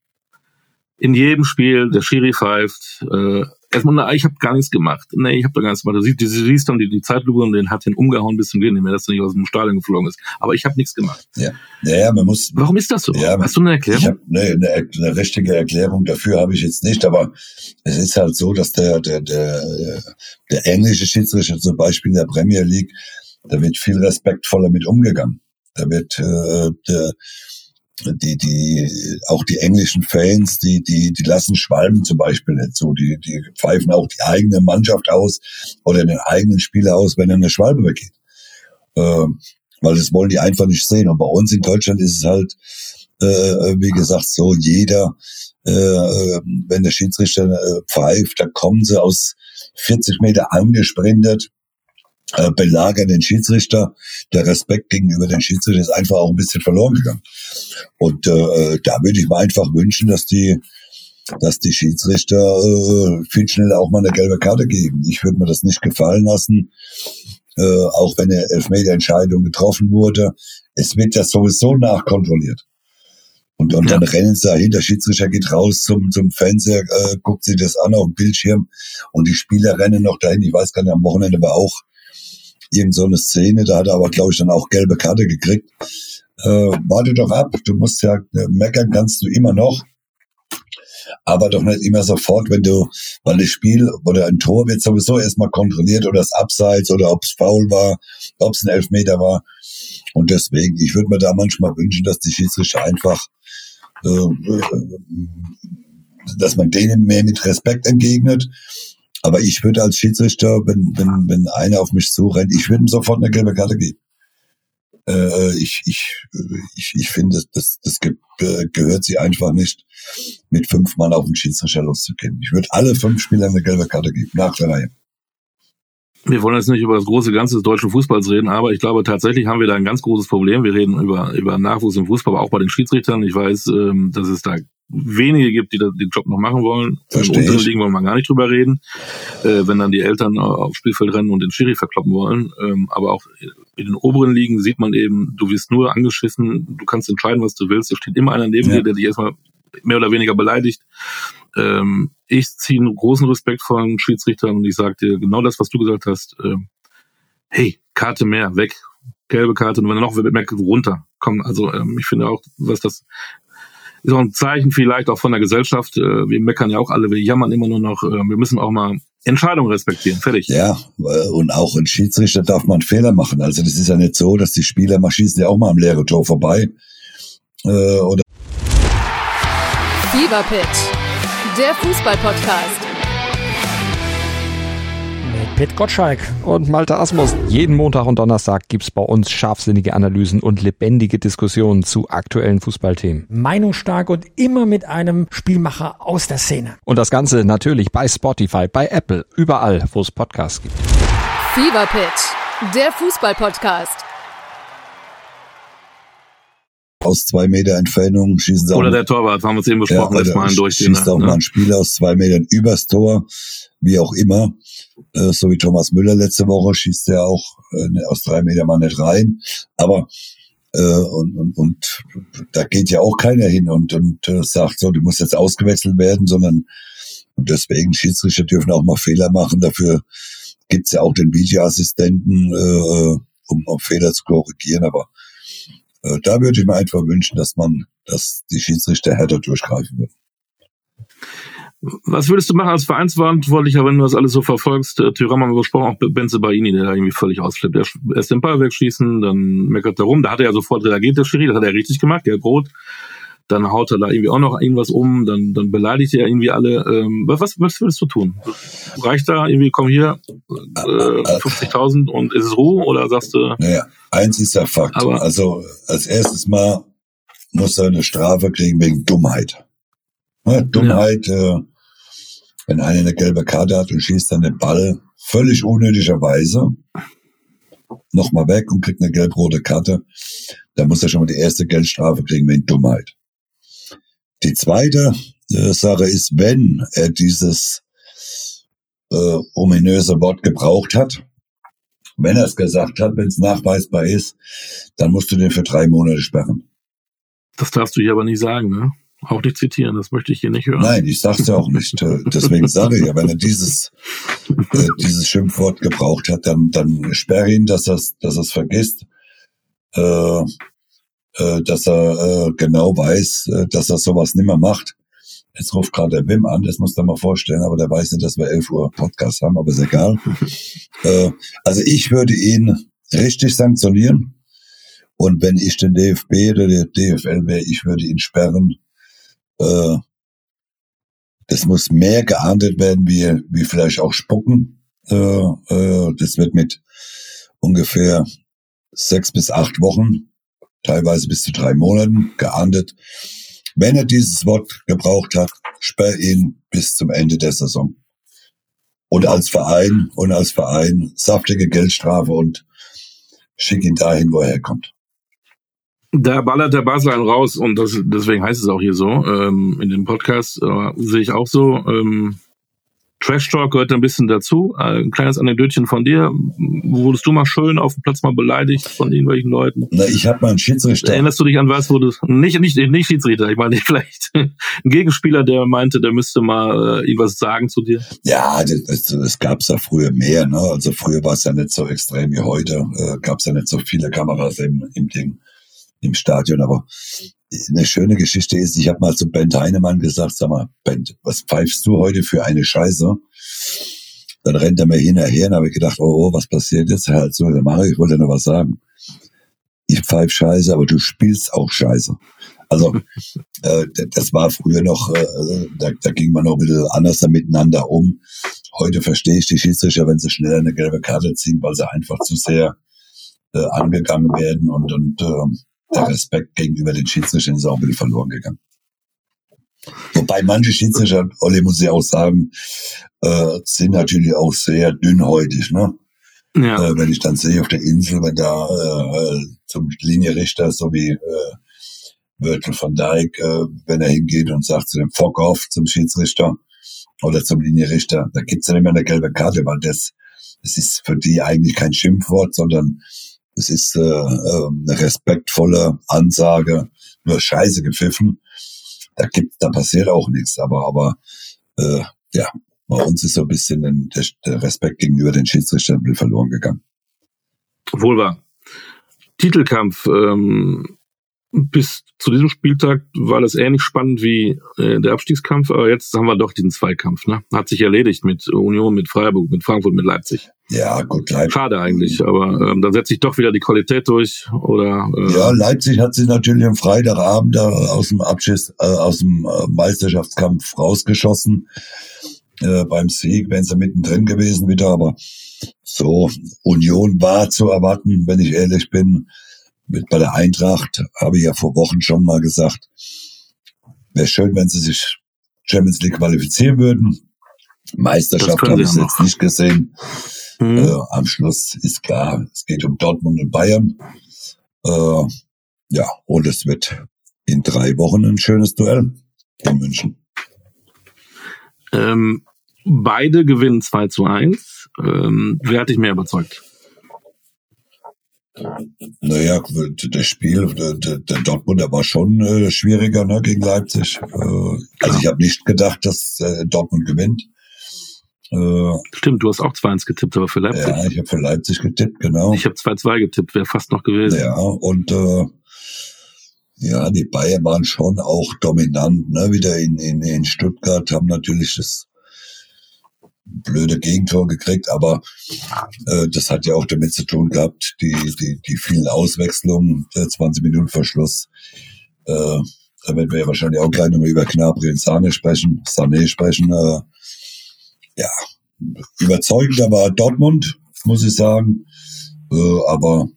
In jedem Spiel, der Schiri pfeift, äh, erstmal, na, ich habe gar nichts gemacht. Nee, ich habe da gar nichts gemacht. Du siehst, du siehst dann die, die Zeitlupe und den hat den umgehauen bis zum Gehen dass er nicht aus dem Stadion geflogen ist. Aber ich habe nichts gemacht. Ja, ja, man muss, Warum ist das so? Ja, Hast du eine Erklärung? Ich habe eine, eine, eine richtige Erklärung dafür habe ich jetzt nicht, aber es ist halt so, dass der der der, der englische Schiedsrichter zum Beispiel in der Premier League, da wird viel respektvoller mit umgegangen. Da wird äh, der, die die auch die englischen Fans, die die die lassen Schwalben zum Beispiel nicht so, die die pfeifen auch die eigene Mannschaft aus oder den eigenen Spieler aus, wenn er eine Schwalbe begeht. Ähm, weil das wollen die einfach nicht sehen. Und bei uns in Deutschland ist es halt, äh, wie gesagt, so jeder, äh, wenn der Schiedsrichter äh, pfeift, da kommen sie aus 40 Meter angesprintet, äh, belagern den Schiedsrichter. Der Respekt gegenüber den Schiedsrichter ist einfach auch ein bisschen verloren gegangen. Und äh, da würde ich mir einfach wünschen, dass die dass die Schiedsrichter äh, viel schneller auch mal eine gelbe Karte geben. Ich würde mir das nicht gefallen lassen, äh, auch wenn eine Elfmeterentscheidung getroffen wurde. Es wird ja sowieso nachkontrolliert. Und, und Ja. dann rennen sie dahin, der Schiedsrichter geht raus zum, zum Fernseher, äh, guckt sich das an auf dem Bildschirm und die Spieler rennen noch dahin. Ich weiß gar nicht, am Wochenende war auch irgend so eine Szene, da hat er aber, glaube ich, dann auch gelbe Karte gekriegt. Äh, warte doch ab, du musst ja, äh, meckern kannst du immer noch. Aber doch nicht immer sofort, wenn du, weil das Spiel oder ein Tor wird sowieso erstmal kontrolliert oder das Abseits oder ob es faul war, ob es ein Elfmeter war. Und deswegen, ich würde mir da manchmal wünschen, dass die Schiedsrichter einfach äh, äh, dass man denen mehr mit Respekt entgegnet. Aber ich würde als Schiedsrichter, wenn, wenn, wenn einer auf mich zurennt, ich würde ihm sofort eine gelbe Karte geben. Äh, ich, ich, ich, ich finde, das, das äh, gehört sie einfach nicht, mit fünf Mann auf den Schiedsrichter loszugehen. Ich würde alle fünf Spielern eine gelbe Karte geben, nach der Reihe. Wir wollen jetzt nicht über das große Ganze des deutschen Fußballs reden, aber ich glaube tatsächlich haben wir da ein ganz großes Problem. Wir reden über, über Nachwuchs im Fußball, aber auch bei den Schiedsrichtern. Ich weiß, ähm, dass es da wenige gibt, die den Job noch machen wollen. Verstehe Im ich. Ligen wollen wir gar nicht drüber reden, äh, wenn dann die Eltern aufs Spielfeld rennen und den Schiri verkloppen wollen. Ähm, aber auch in den oberen Ligen sieht man eben, du wirst nur angeschissen, du kannst entscheiden, was du willst. Es steht immer einer neben Ja. dir, der dich erstmal mehr oder weniger beleidigt. Ähm, ich ziehe einen großen Respekt von Schiedsrichtern und ich sage dir genau das, was du gesagt hast. Ähm, hey, Karte mehr, weg. Gelbe Karte und wenn noch mehr runter. Komm, also ähm, ich finde auch, was das ist auch ein Zeichen vielleicht auch von der Gesellschaft. Äh, wir meckern ja auch alle, wir jammern immer nur noch. Äh, wir müssen auch mal Entscheidungen respektieren. Fertig. Ja, äh, und auch ein Schiedsrichter darf man Fehler machen. Also das ist ja nicht so, dass die Spieler mal schießen ja auch mal am leeren Tor vorbei. Äh, oder Fever Pitch, der Fußball-Podcast. Pit Gottschalk. Und Malte Asmus. Jeden Montag und Donnerstag gibt's bei uns scharfsinnige Analysen und lebendige Diskussionen zu aktuellen Fußballthemen. Meinungsstark und immer mit einem Spielmacher aus der Szene. Und das Ganze natürlich bei Spotify, bei Apple, überall, wo es Podcasts gibt. Fever Pitch, der Fußball-Podcast. aus zwei Meter Entfernung schießen sie Oder auch, der Torwart, haben wir es eben besprochen, ja, letztes Mal durchgehen. schießt auch ne? mal ein Spieler aus zwei Metern übers Tor, wie auch immer. Äh, so wie Thomas Müller letzte Woche schießt er auch äh, aus drei Metern mal nicht rein. Aber äh, und, und, und da geht ja auch keiner hin und, und äh, sagt so, du musst jetzt ausgewechselt werden, sondern und deswegen Schiedsrichter dürfen auch mal Fehler machen. Dafür gibt's ja auch den Videoassistenten, äh, um, um Fehler zu korrigieren. Aber äh, da würde ich mir einfach wünschen, dass man, dass die Schiedsrichter härter durchgreifen würden. Was würdest du machen als Vereinsverantwortlicher, wenn du das alles so verfolgst? Äh, Thüram haben wir besprochen, auch Benze Baini, der da irgendwie völlig ausflippt. Er erst den Ball wegschießen, dann meckert er rum. Da hat er ja sofort reagiert, der Schiri, das hat er richtig gemacht, der rot. Dann haut er da irgendwie auch noch irgendwas um, dann, dann beleidigt er irgendwie alle. Ähm, was, was würdest du tun? Reicht da irgendwie, komm hier, äh, 50.000 und ist es Ruhe oder sagst du, Naja, eins ist der Fakt. Aber- also als erstes mal muss er eine Strafe kriegen wegen Dummheit. Ne, Dummheit, äh, wenn einer eine gelbe Karte hat und schießt dann den Ball völlig unnötigerweise nochmal weg und kriegt eine gelb-rote Karte, dann muss er schon mal die erste Geldstrafe kriegen wegen Dummheit. Die zweite äh, Sache ist, wenn er dieses äh, ominöse Wort gebraucht hat, wenn er es gesagt hat, wenn es nachweisbar ist, dann musst du den für drei Monate sperren. das darfst du hier aber nicht sagen, ne? Auch nicht zitieren, das möchte ich hier nicht hören. Nein, ich sag's ja auch nicht. Äh, Deswegen sage ich ja, wenn er dieses, äh, dieses Schimpfwort gebraucht hat, dann, dann sperr ihn, dass er dass er's vergisst, äh, äh, dass er äh, genau weiß, äh, dass er sowas nimmer macht. Jetzt ruft gerade der Wim an, das muss er mal vorstellen, aber der weiß nicht, dass wir 11 Uhr Podcast haben, aber ist egal. äh, also ich würde ihn richtig sanktionieren. Und wenn ich den DFB oder der DFL wäre, ich würde ihn sperren. Äh, das muss mehr geahndet werden, wie, wie vielleicht auch Spucken. Äh, äh, das wird mit ungefähr sechs bis acht Wochen, teilweise bis zu drei Monaten geahndet. Wenn er dieses Wort gebraucht hat, sperr ihn bis zum Ende der Saison. Und als Verein, und als Verein saftige Geldstrafe und schick ihn dahin, wo er herkommt. Da ballert der Basel einen raus und das, deswegen heißt es auch hier so ähm, in dem Podcast. Äh, sehe ich auch so. Ähm, Trash Talk gehört ein bisschen dazu. Äh, ein kleines Anekdötchen von dir. Wurdest du mal schön auf dem Platz mal beleidigt von irgendwelchen Leuten? Na, ich habe mal einen Schiedsrichter. Erinnerst du dich an was, wo du nicht nicht nicht Schiedsrichter, ich meine vielleicht ein Gegenspieler, der meinte, der müsste mal äh, irgendwas sagen zu dir? Ja, das, das, das gab's ja früher mehr. Ne? Also früher war es ja nicht so extrem wie heute. Äh, gab's ja nicht so viele Kameras im, im Ding, im Stadion. Aber eine schöne Geschichte ist, ich habe mal zu Bent Heinemann gesagt, sag mal, Bent, was pfeifst du heute für eine Scheiße? Dann rennt er mir hinterher und habe ich gedacht, oh, oh, was passiert jetzt? Halt so, dann mache ich, ich wollte noch was sagen. Ich pfeif Scheiße, aber du spielst auch Scheiße. Also äh, das war früher noch, äh, da, da ging man noch ein bisschen anders da miteinander um. Heute verstehe ich die Schiedsrichter, wenn sie schneller eine gelbe Karte ziehen, weil sie einfach zu sehr äh, angegangen werden und, und äh, der Respekt gegenüber den Schiedsrichtern ist auch ein bisschen verloren gegangen. Wobei manche Schiedsrichter, Olli muss ich auch sagen, äh, sind natürlich auch sehr dünnhäutig, ne? Ja. Äh, wenn ich dann sehe auf der Insel, wenn da äh, zum Linienrichter, so wie äh, Wörtel von Dijk, äh, wenn er hingeht und sagt zu dem Fuck off zum Schiedsrichter oder zum Linienrichter, da gibt's ja nicht mehr eine gelbe Karte, weil das, das ist für die eigentlich kein Schimpfwort, sondern es ist äh, äh, eine respektvolle Ansage, nur Scheiße gepfiffen. Da gibt, da passiert auch nichts, aber aber äh, ja, bei uns ist so ein bisschen der, der Respekt gegenüber den Schiedsrichtern verloren gegangen. Wohl wahr. Titelkampf. Ähm, bis zu diesem Spieltag war das ähnlich spannend wie äh, der Abstiegskampf, aber jetzt haben wir doch diesen Zweikampf. Ne? Hat sich erledigt mit Union, mit Freiburg, mit Frankfurt, mit Leipzig. Ja, gut, Leipzig. Schade eigentlich, aber ähm, dann setzt sich doch wieder die Qualität durch. Oder äh, ja, Leipzig hat sich natürlich am Freitagabend aus dem Abschiss, äh, aus dem äh, Meisterschaftskampf rausgeschossen. Äh, beim Sieg wären sie mittendrin gewesen wieder, aber so Union war zu erwarten, wenn ich ehrlich bin mit bei der Eintracht habe ich ja vor Wochen schon mal gesagt, wäre schön, wenn sie sich Champions League qualifizieren würden. Meisterschaft habe ich jetzt nicht gesehen. Mhm. Äh, am Schluss ist klar, es geht um Dortmund und Bayern. Äh, ja, und es wird in drei Wochen ein schönes Duell in München. Ähm, beide gewinnen 2 zu 1. Ähm, wer hat dich mehr überzeugt? Naja, das Spiel, der, der Dortmund, der war schon äh, schwieriger ne, gegen Leipzig. Äh, also ich habe nicht gedacht, dass äh, Dortmund gewinnt. Äh, Stimmt, du hast auch 2-1 getippt, aber für Leipzig. Ja, ich habe für Leipzig getippt, genau. Ich habe 2-2 getippt, wäre fast noch gewesen. Ja, und äh, ja, die Bayern waren schon auch dominant, ne? Wieder in, in, in Stuttgart haben natürlich das blöde Gegentor gekriegt, aber äh, das hat ja auch damit zu tun gehabt, die, die, die vielen Auswechslungen, äh, 20 Minuten Verschluss. Äh, da werden wir ja wahrscheinlich auch gleich nochmal über Knabri und Sahne sprechen, Sané sprechen. Äh, ja, überzeugender war Dortmund, muss ich sagen. Äh, aber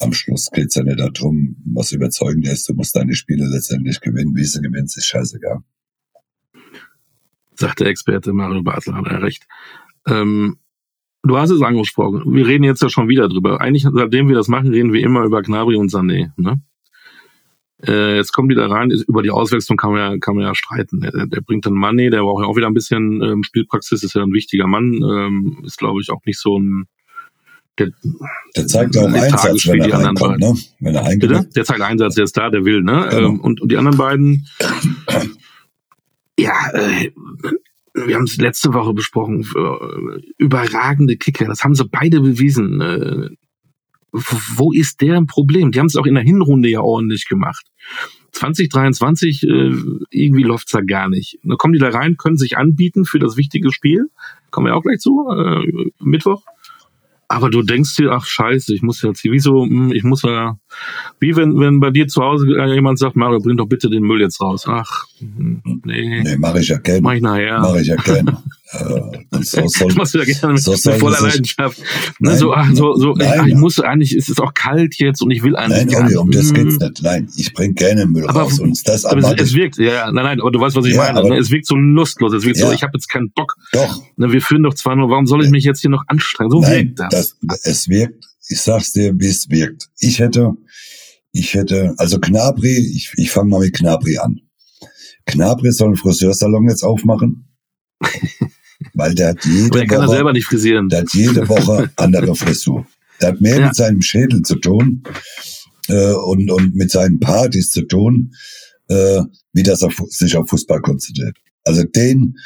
am Schluss geht's ja nicht darum, was überzeugend ist. Du musst deine Spiele letztendlich gewinnen. Wie sie gewinnst, ist scheißegal sagt der Experte Mario Bartel, hat er recht. Ähm, du hast es angesprochen. Wir reden jetzt ja schon wieder drüber. Eigentlich, seitdem wir das machen, reden wir immer über Gnabry und Sané. Ne? Äh, jetzt kommen die da rein. Über die Auswechslung kann man ja, kann man ja streiten. Der, der bringt dann Money, der braucht ja auch wieder ein bisschen ähm, Spielpraxis, ist ja ein wichtiger Mann. Ähm, ist, glaube ich, auch nicht so ein der, der zeigt auch Einsatz, wenn er reinkommt, ne? Wenn er eingeht. Der zeigt Einsatz, der ist da, der will, ne? Genau. Ähm, und, und die anderen beiden, ja, äh, wir haben es letzte Woche besprochen, äh, überragende Kicker, das haben sie beide bewiesen. Wo ist der Problem? Die haben es auch in der Hinrunde ja ordentlich gemacht. 2023, äh, irgendwie läuft's da gar nicht. Dann kommen die da rein, können sich anbieten für das wichtige Spiel. Kommen wir auch gleich zu, äh, Mittwoch. Aber du denkst dir, ach scheiße, ich muss jetzt hier, wieso, hm, ich muss ja, wie wenn, wenn bei dir zu Hause jemand sagt, Mario, bring doch bitte den Müll jetzt raus. Ach, nee. Nee, mach ich ja gerne. Mach ich nachher. Mach ich ja gerne. äh, so soll, das machst du ja gerne mit, so mit voller Leidenschaft. Nein, so, ach, so, so, nein, ach, ich muss eigentlich, es ist auch kalt jetzt und ich will eigentlich. Nein, Olli, um das geht's nicht. Nein, ich bring gerne Müll aber, raus. Und das aber es, es, wirkt, ja, nein, nein, aber du weißt, was ich ja, meine. Aber, ne? Es wirkt so lustlos. Es wirkt ja. so, ich habe jetzt keinen Bock. Doch. Ne, wir führen doch zwar nur, warum soll ich mich jetzt hier noch anstrengen? So nein, wirkt das. das. Es wirkt. Ich sag's dir, wie es wirkt. Ich hätte, ich hätte, also Knabri, ich, ich fange mal mit Knabri an. Knabri soll einen Friseursalon jetzt aufmachen. weil der hat jede der kann Woche, selber nicht frisieren. Der hat jede Woche andere Frisur. Der hat mehr ja. mit seinem Schädel zu tun äh, und, und mit seinen Partys zu tun, äh, wie das auf, sich auf Fußball konzentriert. Also den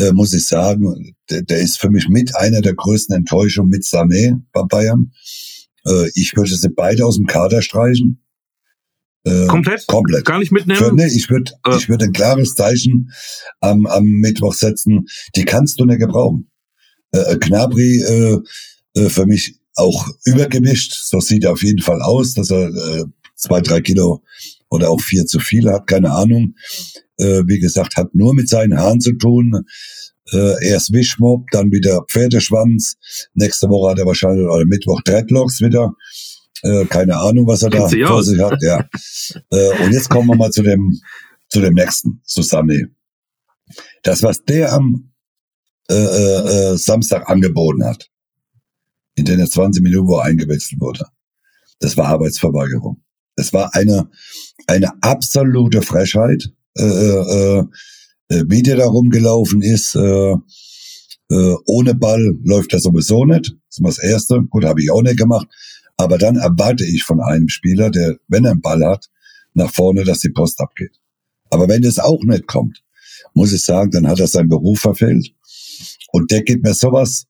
äh, muss ich sagen, der, der, ist für mich mit einer der größten Enttäuschungen mit Sané bei Bayern. Äh, ich würde sie beide aus dem Kader streichen. Äh, komplett? Komplett. Gar nicht mitnehmen? Für, nee, ich würde äh. ich würd ein klares Zeichen am, am Mittwoch setzen. Die kannst du nicht gebrauchen. Äh, Knabri äh, äh, für mich auch übergewicht. So sieht er auf jeden Fall aus, dass er äh, zwei, drei Kilo oder auch vier zu viele hat, keine Ahnung. Äh, wie gesagt, hat nur mit seinen Haaren zu tun. Äh, erst Wischmob, dann wieder Pferdeschwanz. Nächste Woche hat er wahrscheinlich, oder Mittwoch Dreadlocks wieder. Äh, keine Ahnung, was er da vor sich hat. Ja. äh, und jetzt kommen wir mal zu dem, zu dem nächsten, zu Sané. Das, was der am äh, äh, äh Samstag angeboten hat, in den 20 Minuten, wo er eingewechselt wurde, das war Arbeitsverweigerung. Es war eine, eine absolute Frechheit, äh, äh, äh, wie der da rumgelaufen ist. Äh, äh, ohne Ball läuft er sowieso nicht. Das ist mal das Erste. Gut, habe ich auch nicht gemacht. Aber dann erwarte ich von einem Spieler, der, wenn er einen Ball hat, nach vorne, dass die Post abgeht. Aber wenn das auch nicht kommt, muss ich sagen, dann hat er seinen Beruf verfehlt. Und der geht mir sowas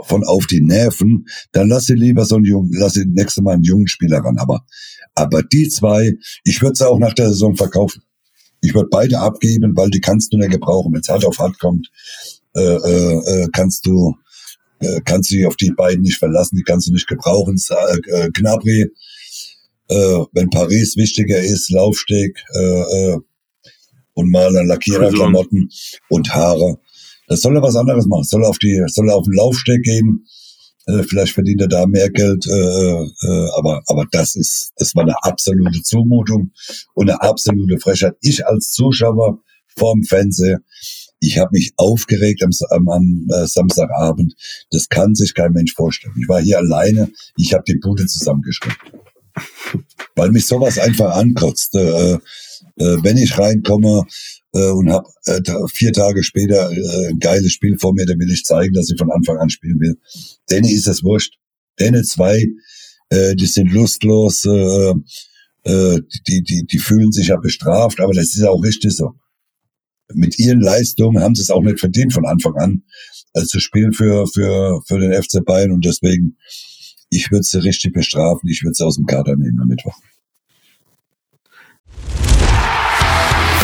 von auf die Nerven, dann lass sie lieber so einen jungen, lass sie nächste Mal einen jungen Spieler ran. Aber, aber die zwei, ich würde sie auch nach der Saison verkaufen. Ich würde beide abgeben, weil die kannst du nicht gebrauchen. Wenn es hart auf hart kommt, äh, äh, äh, kannst du äh, kannst du dich auf die beiden nicht verlassen, die kannst du nicht gebrauchen. Äh, Gnabry, äh, wenn Paris wichtiger ist, Laufsteg äh, äh, und mal Lackiererklamotten und Haare das soll er was anderes machen. Soll er auf die, soll er auf den Laufsteg gehen. Äh, vielleicht verdient er da mehr Geld, äh, äh, aber aber das ist, das war eine absolute Zumutung und eine absolute Frechheit. Ich als Zuschauer vorm Fernseher, ich habe mich aufgeregt am, am, am äh, Samstagabend. Das kann sich kein Mensch vorstellen. Ich war hier alleine, ich habe die Bude zusammengeschrieben. Weil mich sowas einfach ankotzt. Äh, äh, wenn ich reinkomme äh, und habe äh, vier Tage später äh, ein geiles Spiel vor mir, dann will ich zeigen, dass ich von Anfang an spielen will. Denen ist es wurscht. Denen zwei, äh, die sind lustlos, äh, äh, die, die, die fühlen sich ja bestraft, aber das ist auch richtig so. Mit ihren Leistungen haben sie es auch nicht verdient von Anfang an äh, zu spielen für, für, für den FC Bayern und deswegen, ich würde sie richtig bestrafen, ich würde sie aus dem Kader nehmen am Mittwoch.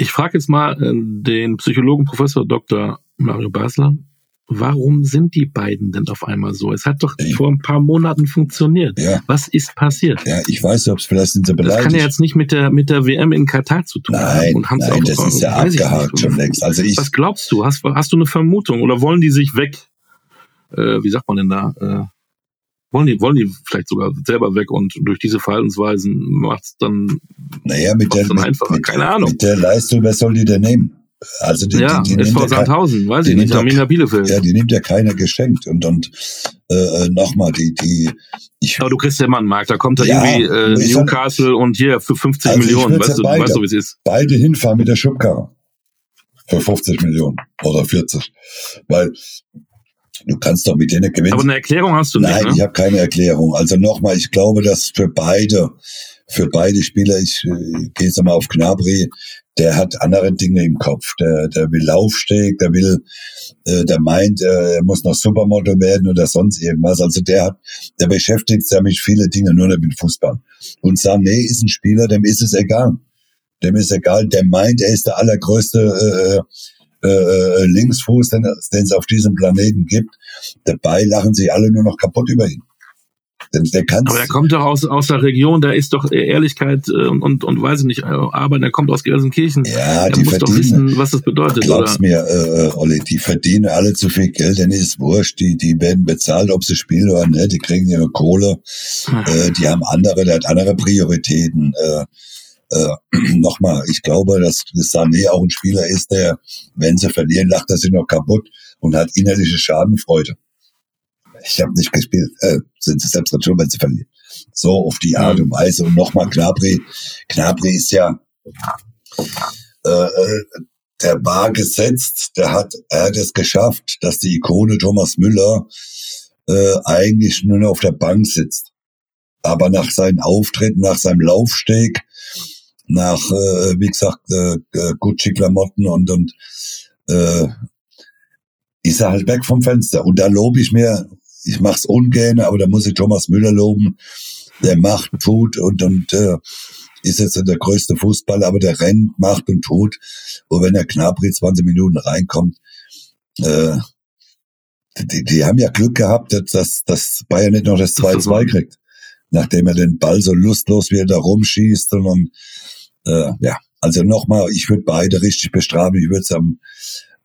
Ich frage jetzt mal äh, den Psychologen Professor Dr. Mario Basler, warum sind die beiden denn auf einmal so? Es hat doch ich, vor ein paar Monaten funktioniert. Ja. Was ist passiert? Ja, ich weiß, ob es vielleicht sind sie beleidigt. Das kann ja jetzt nicht mit der mit der WM in Katar zu tun nein, haben. Und nein, das ist ja abgehakt schon längst. Also ich, Was glaubst du? Hast, hast du eine Vermutung oder wollen die sich weg? Äh, wie sagt man denn da? Wollen die, wollen die vielleicht sogar selber weg und durch diese Verhaltensweisen macht es dann, naja, mit der, dann mit, einfacher. Mit, Keine Ahnung. Mit der Leistung, wer soll die denn nehmen? Also die, ja, die, die SV Sandhausen, weiß ich nicht, Arminia Bielefeld. Ja, die nimmt ja keiner geschenkt. Und, und äh, äh nochmal, die, die ich, Aber du kriegst ja immer einen Markt, da kommt da ja, irgendwie äh, Newcastle fand, und hier für 50 also Millionen, weißt, ja du, beide, weißt du, wie es ist. Beide hinfahren mit der Schubkarre. Für 50 Millionen oder 40. Weil Du kannst doch mit denen gewinnen. Aber eine Erklärung hast du nicht. Nein, ne? ich habe keine Erklärung. Also nochmal, ich glaube, dass für beide, für beide Spieler, ich äh, gehe jetzt mal auf Knabri, der hat andere Dinge im Kopf. Der, der will Laufsteg, der will, äh, der meint, äh, er muss noch Supermodel werden oder sonst irgendwas. Also der hat, der beschäftigt sich ja mit viele Dinge, nur nicht mit Fußball. Und Sané ist ein Spieler, dem ist es egal. Dem ist egal, der meint, er ist der allergrößte äh, äh, äh, Linksfuß, den, es auf diesem Planeten gibt. Dabei lachen sich alle nur noch kaputt über ihn. Denn der kann Aber er kommt doch aus, aus der Region, da ist doch Ehrlichkeit äh, und, und, und weiß ich nicht, äh, aber er kommt aus Gelsenkirchen. Ja, er die muss verdienen, doch wissen, was das bedeutet. Glaub's oder? mir, äh, Olli, die verdienen alle zu viel Geld, denn ist wurscht. Die, die werden bezahlt, ob sie spielen oder nicht. Die kriegen ihre Kohle. Äh, die haben andere, der hat andere Prioritäten. Äh, äh, nochmal, ich glaube, dass, Sané auch ein Spieler ist, der, wenn sie verlieren, lacht er sich noch kaputt und hat innerliche Schadenfreude. Ich habe nicht gespielt, äh, sind sie selbst schon, wenn sie verlieren. So auf die Art und Weise. Und nochmal Knabri. Knabri ist ja äh, äh, der war gesetzt, der hat, er hat es geschafft, dass die Ikone Thomas Müller äh, eigentlich nur noch auf der Bank sitzt. Aber nach seinem Auftritt, nach seinem Laufsteg, nach, äh, wie gesagt, äh, äh, Gucci-Klamotten und, und äh, ist er halt weg vom Fenster. Und da lobe ich mir, ich mach's ungern, aber da muss ich Thomas Müller loben. Der macht, tut und, und äh, ist jetzt der größte Fußballer, aber der rennt, macht und tut. Und wenn der Knabri 20 Minuten reinkommt, äh, die, die haben ja Glück gehabt, dass, dass Bayern nicht noch das 2-2 kriegt. Nachdem er den Ball so lustlos wie er da rumschießt und, und äh, ja, also nochmal, ich würde beide richtig bestrafen. Ich würde es am,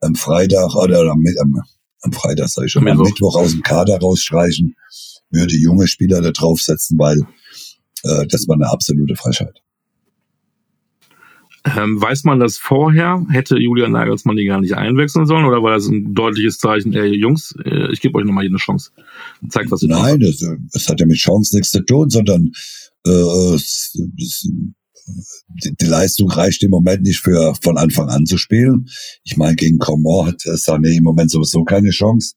am Freitag oder am, am, am Freitag, sag ich schon, am Mittwoch aus dem Kader rausstreichen, würde junge Spieler da draufsetzen, weil äh, das war eine absolute Frechheit. Ähm, weiß man das vorher? Hätte Julian Nagelsmann die gar nicht einwechseln sollen oder war das ein deutliches Zeichen, ey Jungs, äh, ich gebe euch nochmal hier eine Chance. Zeigt, was ihr Nein, das, das hat ja mit Chance nichts zu tun, sondern äh, es, es, die, Leistung reicht im Moment nicht für von Anfang an zu spielen. Ich meine, gegen Coman hat Sané im Moment sowieso keine Chance.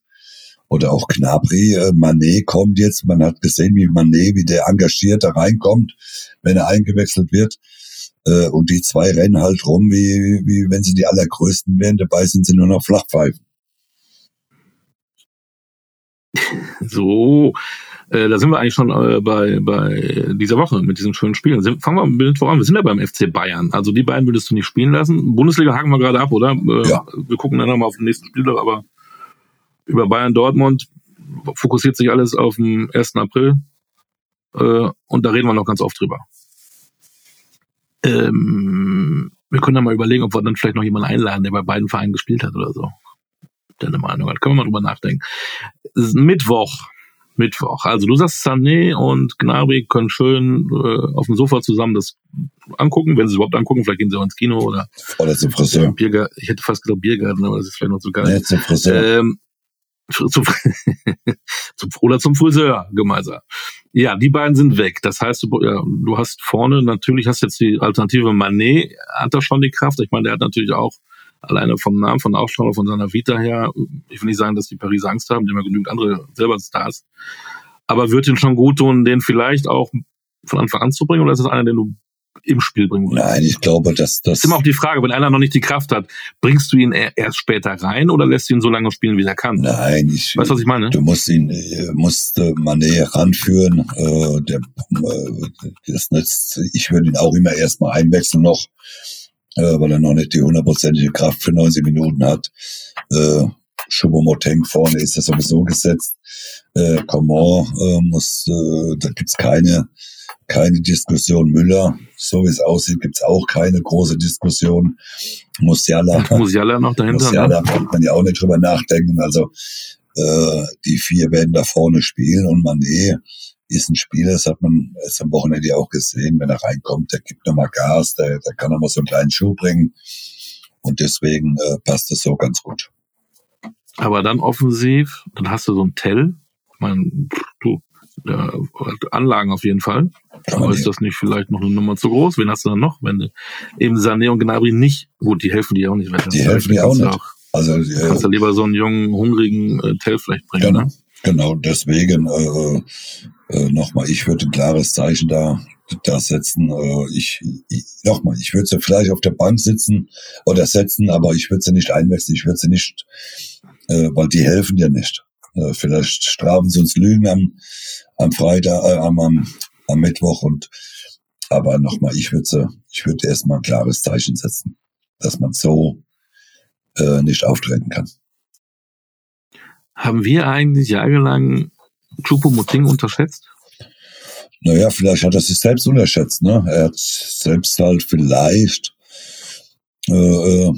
Oder auch Knabri, äh, Manet kommt jetzt. Man hat gesehen, wie Manet, wie der engagiert da reinkommt, wenn er eingewechselt wird. Äh, und die zwei rennen halt rum, wie, wie wenn sie die allergrößten wären. Dabei sind sie nur noch Flachpfeifen. So, äh, da sind wir eigentlich schon äh, bei, bei dieser Woche mit diesem schönen Spiel. Sind, fangen wir mit voran. Wir sind ja beim FC Bayern. Also die beiden würdest du nicht spielen lassen. Bundesliga haken wir gerade ab, oder? Äh, ja. Wir gucken dann nochmal auf den nächsten Spieltag, aber über Bayern Dortmund fokussiert sich alles auf den 1. April. Äh, und da reden wir noch ganz oft drüber. Ähm, wir können dann mal überlegen, ob wir dann vielleicht noch jemanden einladen, der bei beiden Vereinen gespielt hat oder so. Deine Meinung hat. Können wir mal drüber nachdenken. Mittwoch, Mittwoch. Also du sagst, Sané und Gnabry können schön äh, auf dem Sofa zusammen das angucken, wenn sie es überhaupt angucken. Vielleicht gehen sie auch ins Kino oder, oder zum Friseur. Biergarten. Ich hätte fast gesagt Biergarten, aber das ist vielleicht noch zu geil. Nee, zum Friseur. Ähm, zum, zum, oder zum Friseur gemeinsam. Ja, die beiden sind weg. Das heißt, du, ja, du hast vorne natürlich hast jetzt die Alternative Manet, hat da schon die Kraft. Ich meine, der hat natürlich auch alleine vom Namen, von Aufstrahlung, von seiner Vita her, ich will nicht sagen, dass die Paris Angst haben, die haben ja genügend andere selber Stars. Aber wird ihn schon gut tun, den vielleicht auch von Anfang an zu bringen, oder ist das einer, den du im Spiel bringen willst? Nein, ich glaube, dass das. ist immer auch die Frage, wenn einer noch nicht die Kraft hat, bringst du ihn erst später rein oder lässt du ihn so lange spielen, wie er kann? Nein, ich. Weißt du, was ich meine? Du musst ihn, äh, musst äh, Mané ranführen. Äh, der, äh, das nützt, ich würde ihn auch immer erstmal einwechseln noch äh, weil er noch nicht die hundertprozentige Kraft für 90 Minuten hat. Äh, Choupo-Moteng vorne ist ja sowieso gesetzt. Äh, Coman äh, muss, äh, da gibt's keine keine Diskussion. Müller, so wie es aussieht, gibt's auch keine große Diskussion. Musiala, Musiala noch dahinter. Musiala ne? kann man ja auch nicht drüber nachdenken. Also äh, die vier werden da vorne spielen und Mané ist ein Spieler, das hat man jetzt am Wochenende auch gesehen, wenn er reinkommt, der gibt nochmal Gas, der, der kann nochmal so einen kleinen Schuh bringen. Und deswegen äh, passt das so ganz gut. Aber dann offensiv, dann hast du so ein Tell. Ich meine, du, äh, Anlagen auf jeden Fall. Aber ist das nicht vielleicht noch eine Nummer zu groß? Wen hast du dann noch? Wenn du eben Sané und Gnabry nicht, gut, die helfen dir auch nicht weiter. Die helfen dir auch nicht. Auch, also, äh, kannst du lieber so einen jungen, hungrigen äh, Tell vielleicht bringen, genau. ne? Genau, deswegen äh, äh, nochmal, ich würde ein klares Zeichen da, da setzen. Äh, ich, ich nochmal, ich würde sie vielleicht auf der Bank sitzen oder setzen, aber ich würde sie nicht einwechseln, ich würde sie nicht, äh, weil die helfen dir nicht. Äh, vielleicht strafen sie uns Lügen am, am Freitag, äh, am, am, am Mittwoch und aber nochmal, ich würde ich würde erstmal ein klares Zeichen setzen, dass man so äh, nicht auftreten kann. Haben wir eigentlich jahrelang Chupomoting unterschätzt? Naja, vielleicht hat er sich selbst unterschätzt. Ne? Er hat selbst halt vielleicht äh, äh,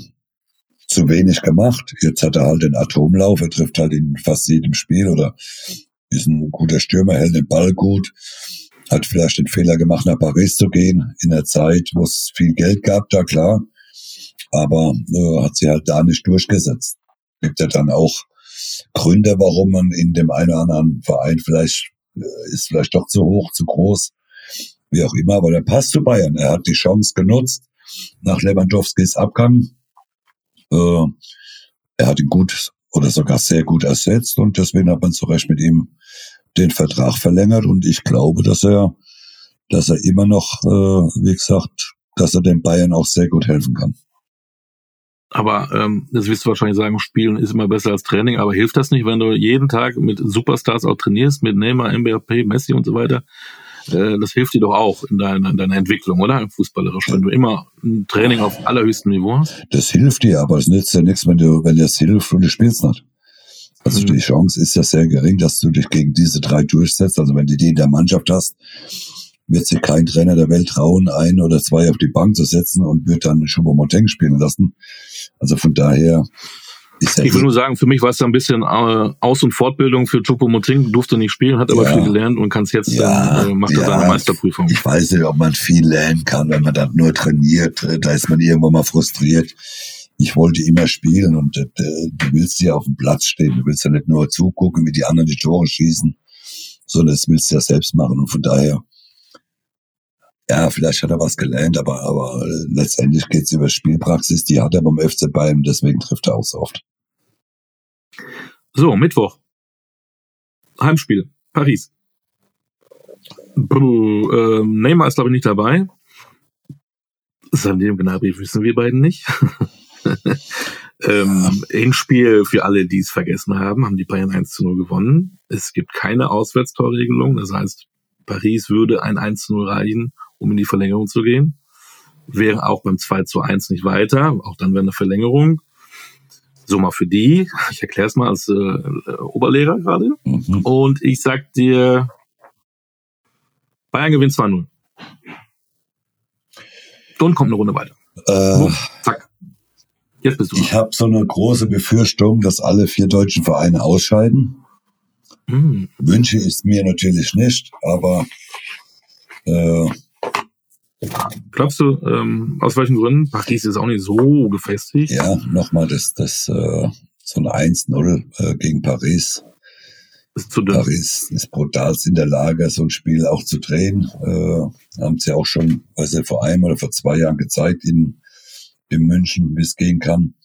zu wenig gemacht. Jetzt hat er halt den Atomlauf, er trifft halt in fast jedem Spiel oder ist ein guter Stürmer, hält den Ball gut, hat vielleicht den Fehler gemacht, nach Paris zu gehen, in der Zeit, wo es viel Geld gab, da klar, aber äh, hat sie halt da nicht durchgesetzt. Gibt ja dann auch Gründe, warum man in dem einen oder anderen Verein vielleicht äh, ist vielleicht doch zu hoch, zu groß, wie auch immer, aber der passt zu Bayern. Er hat die Chance genutzt nach Lewandowskis Abgang. Äh, er hat ihn gut oder sogar sehr gut ersetzt und deswegen hat man zu Recht mit ihm den Vertrag verlängert und ich glaube, dass er, dass er immer noch, äh, wie gesagt, dass er den Bayern auch sehr gut helfen kann. Aber ähm, das wirst du wahrscheinlich sagen, Spielen ist immer besser als Training. Aber hilft das nicht, wenn du jeden Tag mit Superstars auch trainierst, mit Neymar, Mbappé, Messi und so weiter? Äh, das hilft dir doch auch in deiner, in deiner Entwicklung, oder? Fußballerisch, wenn du immer ein Training auf allerhöchstem Niveau hast. Das hilft dir, aber es nützt ja nichts, wenn du, wenn dir das hilft und du spielst nicht. Also mhm. die Chance ist ja sehr gering, dass du dich gegen diese drei durchsetzt. Also wenn du die in der Mannschaft hast, wird sich kein Trainer der Welt trauen, ein oder zwei auf die Bank zu setzen und wird dann Choupo-Moting spielen lassen. Also von daher ist er. Ich will nur sagen, für mich war es ein bisschen äh, Aus- und Fortbildung für Choupo-Moting, durfte nicht spielen, hat aber ja, viel gelernt und kann es jetzt, ja, äh, macht ja, seine Meisterprüfung. Ich weiß nicht, ob man viel lernen kann, wenn man dann nur trainiert. Da ist man irgendwann mal frustriert. Ich wollte immer spielen und äh, du willst ja auf dem Platz stehen. Du willst ja nicht nur zugucken, wie die anderen die Tore schießen, sondern das willst du ja selbst machen. Und von daher ja, vielleicht hat er was gelernt, aber, aber letztendlich geht es über Spielpraxis, die hat er beim FC Bayern, deswegen trifft er auch so oft. So, Mittwoch. Heimspiel. Paris. Puh, äh, Neymar ist, glaube ich, nicht dabei. Salim Gnabry wissen wir beiden nicht. ähm, Hinspiel für alle, die es vergessen haben, haben die Bayern 1 zu 0 gewonnen. Es gibt keine Auswärtstorregelung. Das heißt, Paris würde ein 1 zu 0 reichen, um in die Verlängerung zu gehen. Wäre auch beim 2 zu 1 nicht weiter, auch dann wäre eine Verlängerung. So mal für die. Ich erkläre es mal als äh, Oberlehrer gerade. Mhm. Und ich sag dir, Bayern gewinnt 2-0. Und kommt eine Runde weiter. Äh, Zack. Jetzt bist du. Ich habe so eine große Befürchtung, dass alle vier deutschen Vereine ausscheiden. Mhm. Wünsche ist mir natürlich nicht, aber äh, Glaubst du, ähm, aus welchen Gründen? Paris ist auch nicht so gefestigt. Ja, nochmal das, das äh, so ein 1-0 äh, gegen Paris. Ist zu dünn. Paris ist brutal in der Lage, so ein Spiel auch zu drehen. Äh, haben sie auch schon, weiß ich, vor einem oder vor zwei Jahren gezeigt in, in München, wie es gehen kann.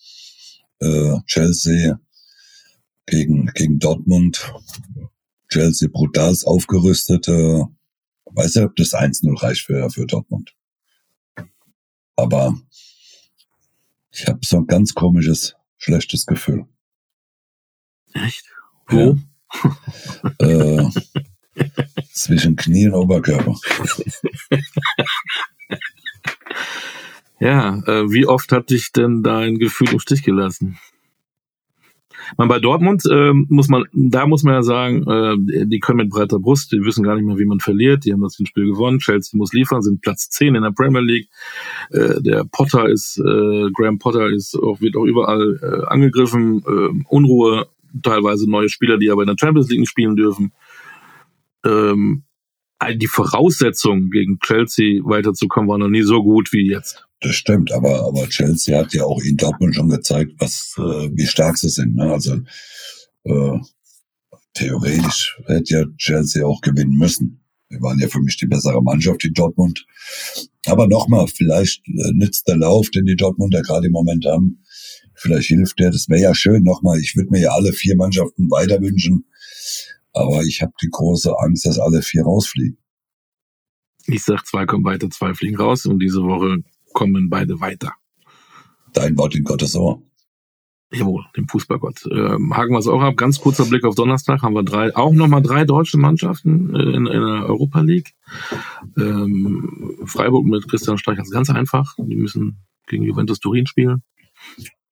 Äh, Chelsea gegen, gegen Dortmund. Chelsea brutal aufgerüstet. Äh, weiß nicht, ob das 1-0 reicht für, für Dortmund. Aber ich habe so ein ganz komisches, schlechtes Gefühl. Echt? Wo? Ja. äh, zwischen Knie und Oberkörper. ja, äh, wie oft hat dich denn dein Gefühl im Stich gelassen? Man, bei Dortmund äh, muss man, da muss man ja sagen, äh, die können mit breiter Brust, die wissen gar nicht mehr, wie man verliert. Die haben das Spiel gewonnen. Chelsea muss liefern, sind Platz 10 in der Premier League. Äh, der Potter ist, äh, Graham Potter ist auch, wird auch überall äh, angegriffen. Äh, Unruhe, teilweise neue Spieler, die aber in der Champions League spielen dürfen. Ähm, die Voraussetzungen gegen Chelsea weiterzukommen waren noch nie so gut wie jetzt. Das stimmt, aber, aber Chelsea hat ja auch in Dortmund schon gezeigt, was, äh, wie stark sie sind. Ne? Also äh, theoretisch hätte ja Chelsea auch gewinnen müssen. Wir waren ja für mich die bessere Mannschaft in Dortmund. Aber nochmal, vielleicht äh, nützt der Lauf, den die Dortmunder gerade im Moment haben. Vielleicht hilft der. Das wäre ja schön. Nochmal, ich würde mir ja alle vier Mannschaften weiter wünschen. Aber ich habe die große Angst, dass alle vier rausfliegen. Ich sag, zwei kommen weiter, zwei fliegen raus. Und diese Woche kommen beide weiter. Dein Wort in Gottes Ohr. Jawohl, dem Fußballgott. Ähm, haken wir es auch ab. Ganz kurzer Blick auf Donnerstag haben wir drei, auch nochmal drei deutsche Mannschaften äh, in, in der Europa League. Ähm, Freiburg mit Christian Streich ist ganz einfach. Die müssen gegen Juventus Turin spielen.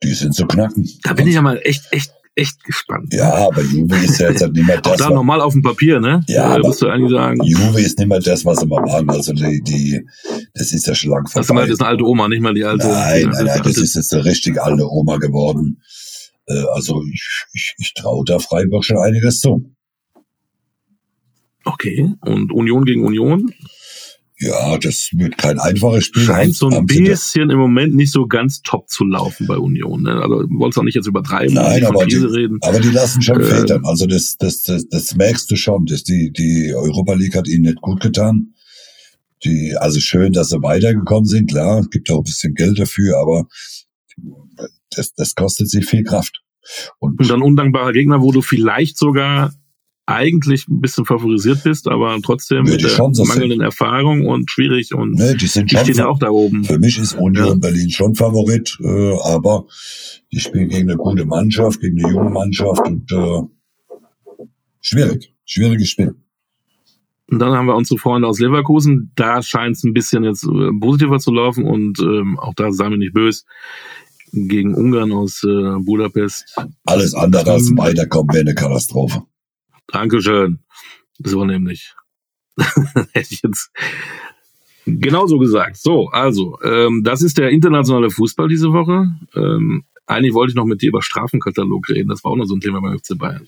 Die sind zu knacken. Da bin ich ja mal echt, echt echt gespannt. Ja, aber Juve ist ja jetzt halt nicht mehr das. Auch da normal auf dem Papier, ne? Ja, äh, musst du eigentlich sagen. Juve ist nicht mehr das, was sie mal waren. Also die, die, das ist ja schon lang vorbei. Das ist, mal, das ist eine alte Oma, nicht mal die alte. Nein, nein, nein, das ist jetzt eine richtig alte Oma geworden. Äh, also ich, ich, ich traue da Freiburg schon einiges zu. Okay, und Union gegen Union? Ja, das wird kein einfaches Spiel. Scheint so ein bisschen im Moment nicht so ganz top zu laufen bei Union. Ne? Also wolltest auch nicht jetzt übertreiben, Nein, aber die, reden. aber die lassen schon äh, federn. Also das, das, das, das merkst du schon. Das, die, die Europa League hat ihnen nicht gut getan. Die, also schön, dass sie weitergekommen sind, klar, gibt auch ein bisschen Geld dafür, aber das, das kostet sie viel Kraft. Und, und dann undankbarer Gegner, wo du vielleicht sogar eigentlich ein bisschen favorisiert bist, aber trotzdem Nee, mit der mangelnden Erfahrung und schwierig und Ne, die sind die stehen ja auch da oben. Für mich ist Union Ja. Berlin schon Favorit, äh, aber die spielen gegen eine gute Mannschaft, gegen eine junge Mannschaft und äh, schwierig, schwieriges Spiel. Und dann haben wir unsere Freunde aus Leverkusen. Da scheint es ein bisschen jetzt äh, positiver zu laufen und ähm, auch da seien wir nicht böse. Gegen Ungarn aus äh, Budapest. Alles andere als Mhm. weiterkommen wäre eine Katastrophe. Dankeschön. So nämlich. Hätte ich jetzt genauso gesagt. So, also, ähm, das ist der internationale Fußball diese Woche. Ähm, eigentlich wollte ich noch mit dir über Strafenkatalog reden. Das war auch noch so ein Thema beim FC Bayern.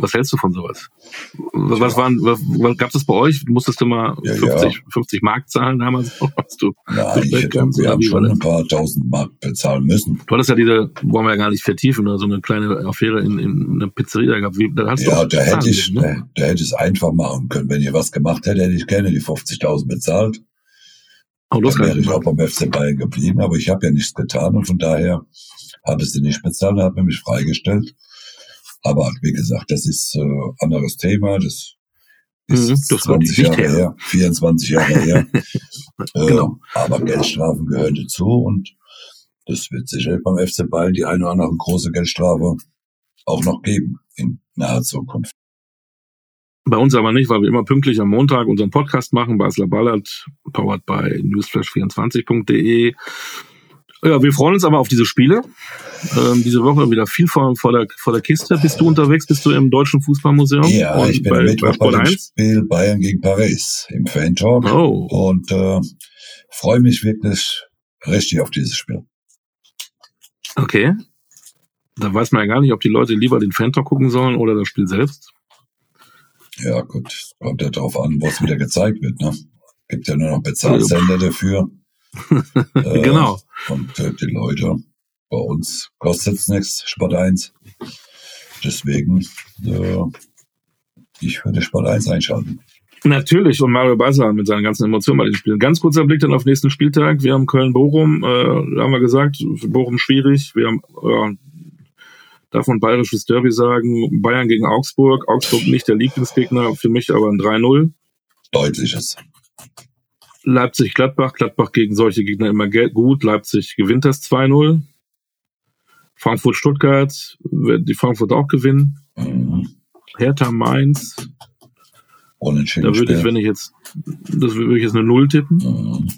Was hältst du von sowas? Was waren, was, was gab es bei euch? Musstest du mal Ja, 50, ja. 50 Mark zahlen damals? Hast du, Nein, ich, Feedback wir oder haben schon das? ein paar tausend Mark bezahlen müssen. du hattest ja diese, wollen wir ja gar nicht vertiefen, oder so eine kleine Affäre in, in einer Pizzeria gehabt. Wie, da hast du Ja, auch da hätte ich, ne? da, da hätte ich es einfach machen können. Wenn ihr was gemacht hätte, hätte ich gerne die 50.000 bezahlt. Oh, du hast Dann wäre ich auch beim FC Bayern geblieben, aber ich habe ja nichts getan und von daher habe ich sie nicht bezahlt hat mich freigestellt. Aber wie gesagt, das ist äh, anderes Thema. Das ist Mhm, das war 20 nicht Jahre her. her, 24 Jahre her. äh, Genau. Aber Geldstrafen gehören dazu und das wird sicher beim FC Bayern die eine oder andere große Geldstrafe auch noch geben in naher Zukunft. Bei uns aber nicht, weil wir immer pünktlich am Montag unseren Podcast machen. Basler Ballert, powered by newsflash24.de. Ja, wir freuen uns aber auf diese Spiele. Ähm, diese Woche wieder viel vor, vor, der, vor der Kiste. Bist du unterwegs? Bist du im Deutschen Fußballmuseum? Ja, ich bin bei, bei Mittwoch bei Sport dem 1? Spiel Bayern gegen Paris im Fan-Talk Oh, und äh, freue mich wirklich richtig auf dieses Spiel. okay. Da weiß man ja gar nicht, ob die Leute lieber den Fan-Talk gucken sollen oder das Spiel selbst. Ja, gut, kommt ja drauf an, was wieder gezeigt wird. Ne? Gibt ja nur noch Bezahlsender dafür. Äh, Genau. Und äh, die Leute, bei uns kostet's nichts, Sport 1. Deswegen, äh, ich würde Sport 1 einschalten. Natürlich, und Mario Basler mit seinen ganzen Emotionen bei den Spielen. Ganz kurzer Blick dann auf den nächsten Spieltag. Wir haben Köln-Bochum, äh, da haben wir gesagt, Bochum schwierig. Wir haben, ja, darf man bayerisches Derby sagen, Bayern gegen Augsburg. Augsburg nicht der Lieblingsgegner, für mich aber ein 3-0. Deutliches. Leipzig-Gladbach, Gladbach gegen solche Gegner immer gut. Leipzig gewinnt das 2-0. Frankfurt-Stuttgart, wird die Frankfurt auch gewinnen. Mhm. Hertha-Mainz, Unentschieden. da würde ich, wenn ich jetzt, das würde ich jetzt eine Null tippen, Mhm.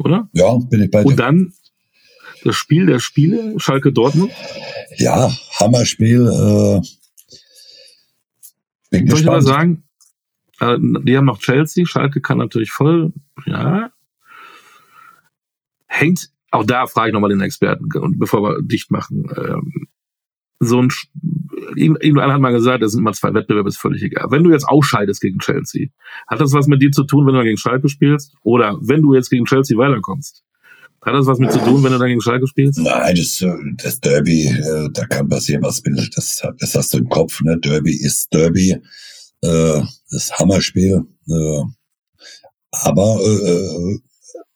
oder? Ja, bin ich bei dir. Und dann das Spiel der Spiele, Schalke Dortmund. Ja, Hammerspiel. Äh, bin Soll ich mal gespannt. sagen, äh, die haben noch Chelsea, Schalke kann natürlich voll, ja. Hängt, auch da frage ich nochmal den Experten, und bevor wir dicht machen. Ähm, so ein, irgendeiner hat mal gesagt, das sind mal zwei Wettbewerbe, ist völlig egal. Wenn du jetzt ausscheidest gegen Chelsea, hat das was mit dir zu tun, wenn du gegen Schalke spielst? Oder wenn du jetzt gegen Chelsea weiterkommst? Hat das was mit zu tun, wenn du dann gegen Schalke spielst? Nein, das, äh, das Derby, äh, da kann passieren, was will. Das, das hast du im Kopf, ne? Derby ist Derby. Äh, das Hammerspiel. Äh, aber äh, äh,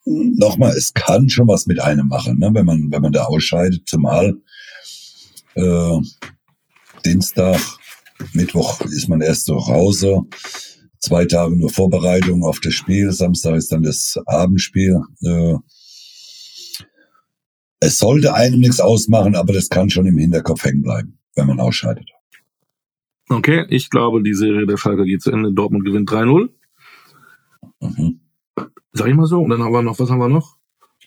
nochmal, es kann schon was mit einem machen, ne? wenn man wenn man da ausscheidet. Zumal äh, Dienstag, Mittwoch ist man erst zu Hause. Zwei Tage nur Vorbereitung auf das Spiel. Samstag ist dann das Abendspiel. Äh, es sollte einem nichts ausmachen, aber das kann schon im Hinterkopf hängen bleiben, wenn man ausscheidet. Okay, ich glaube, die Serie der Schalke geht zu Ende. Dortmund gewinnt 3-0. Mhm. Sag ich mal so. Und dann haben wir noch, was haben wir noch?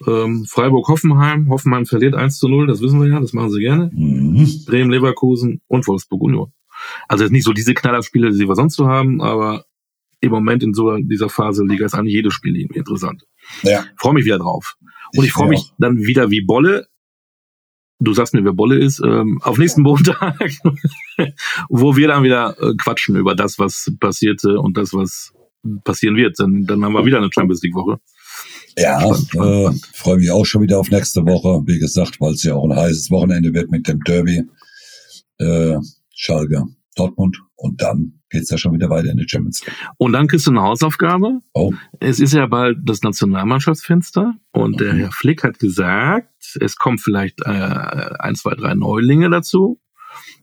Ähm, Freiburg-Hoffenheim. Hoffenheim verliert 1 zu 0, das wissen wir ja, das machen sie gerne. Mhm. Bremen-Leverkusen und Wolfsburg-Union. Also jetzt nicht so diese Knallerspiele, die wir sonst so haben, aber im Moment in so dieser Phase Liga ist eigentlich jedes Spiel irgendwie interessant. Ja, Freue mich wieder drauf. Und ich, freue mir mich dann wieder wie Bolle. Du sagst mir, wer Bolle ist, ähm, auf nächsten Montag, wo wir dann wieder äh, quatschen über das, was passierte und das, was passieren wird. Dann, dann haben wir wieder eine Champions League Woche. Ja, spannend, äh, spannend. freue mich auch schon wieder auf nächste Woche. Wie gesagt, weil es ja auch ein heißes Wochenende wird mit dem Derby. Äh, Schalke, Dortmund. Und dann geht's ja schon wieder weiter in die Champions League. Und dann kriegst du eine Hausaufgabe. Oh, Es ist ja bald das Nationalmannschaftsfenster und der Mhm. Herr Flick hat gesagt, es kommen vielleicht äh, ein, zwei, drei Neulinge dazu.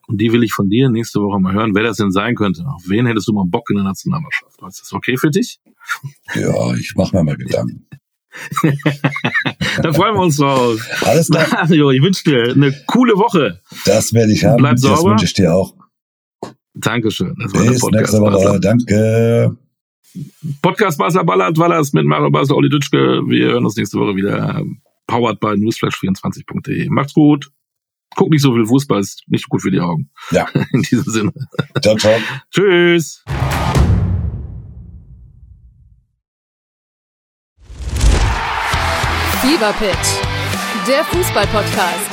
Und die will ich von dir nächste Woche mal hören, wer das denn sein könnte. Auf wen hättest du mal Bock in der Nationalmannschaft? Ist das okay für dich? Ja, ich mache mir mal Gedanken. Dann freuen wir uns drauf. Alles klar. Mario, ich wünsche dir eine coole Woche. Das werde ich haben. Bleib Das sauber. wünsche ich dir auch. Dankeschön. Das war der Bis Podcast. nächste Woche. Danke. Podcast Basler Ballert Wallers mit Mario Basler, Olli Dütschke. Wir hören uns nächste Woche wieder. Powered by newsflash24.de. Macht's gut. Guck nicht so viel Fußball, ist nicht gut für die Augen. Ja. In diesem Sinne. Ciao, ciao. Tschüss. Fever Pitch, der Fußball-Podcast.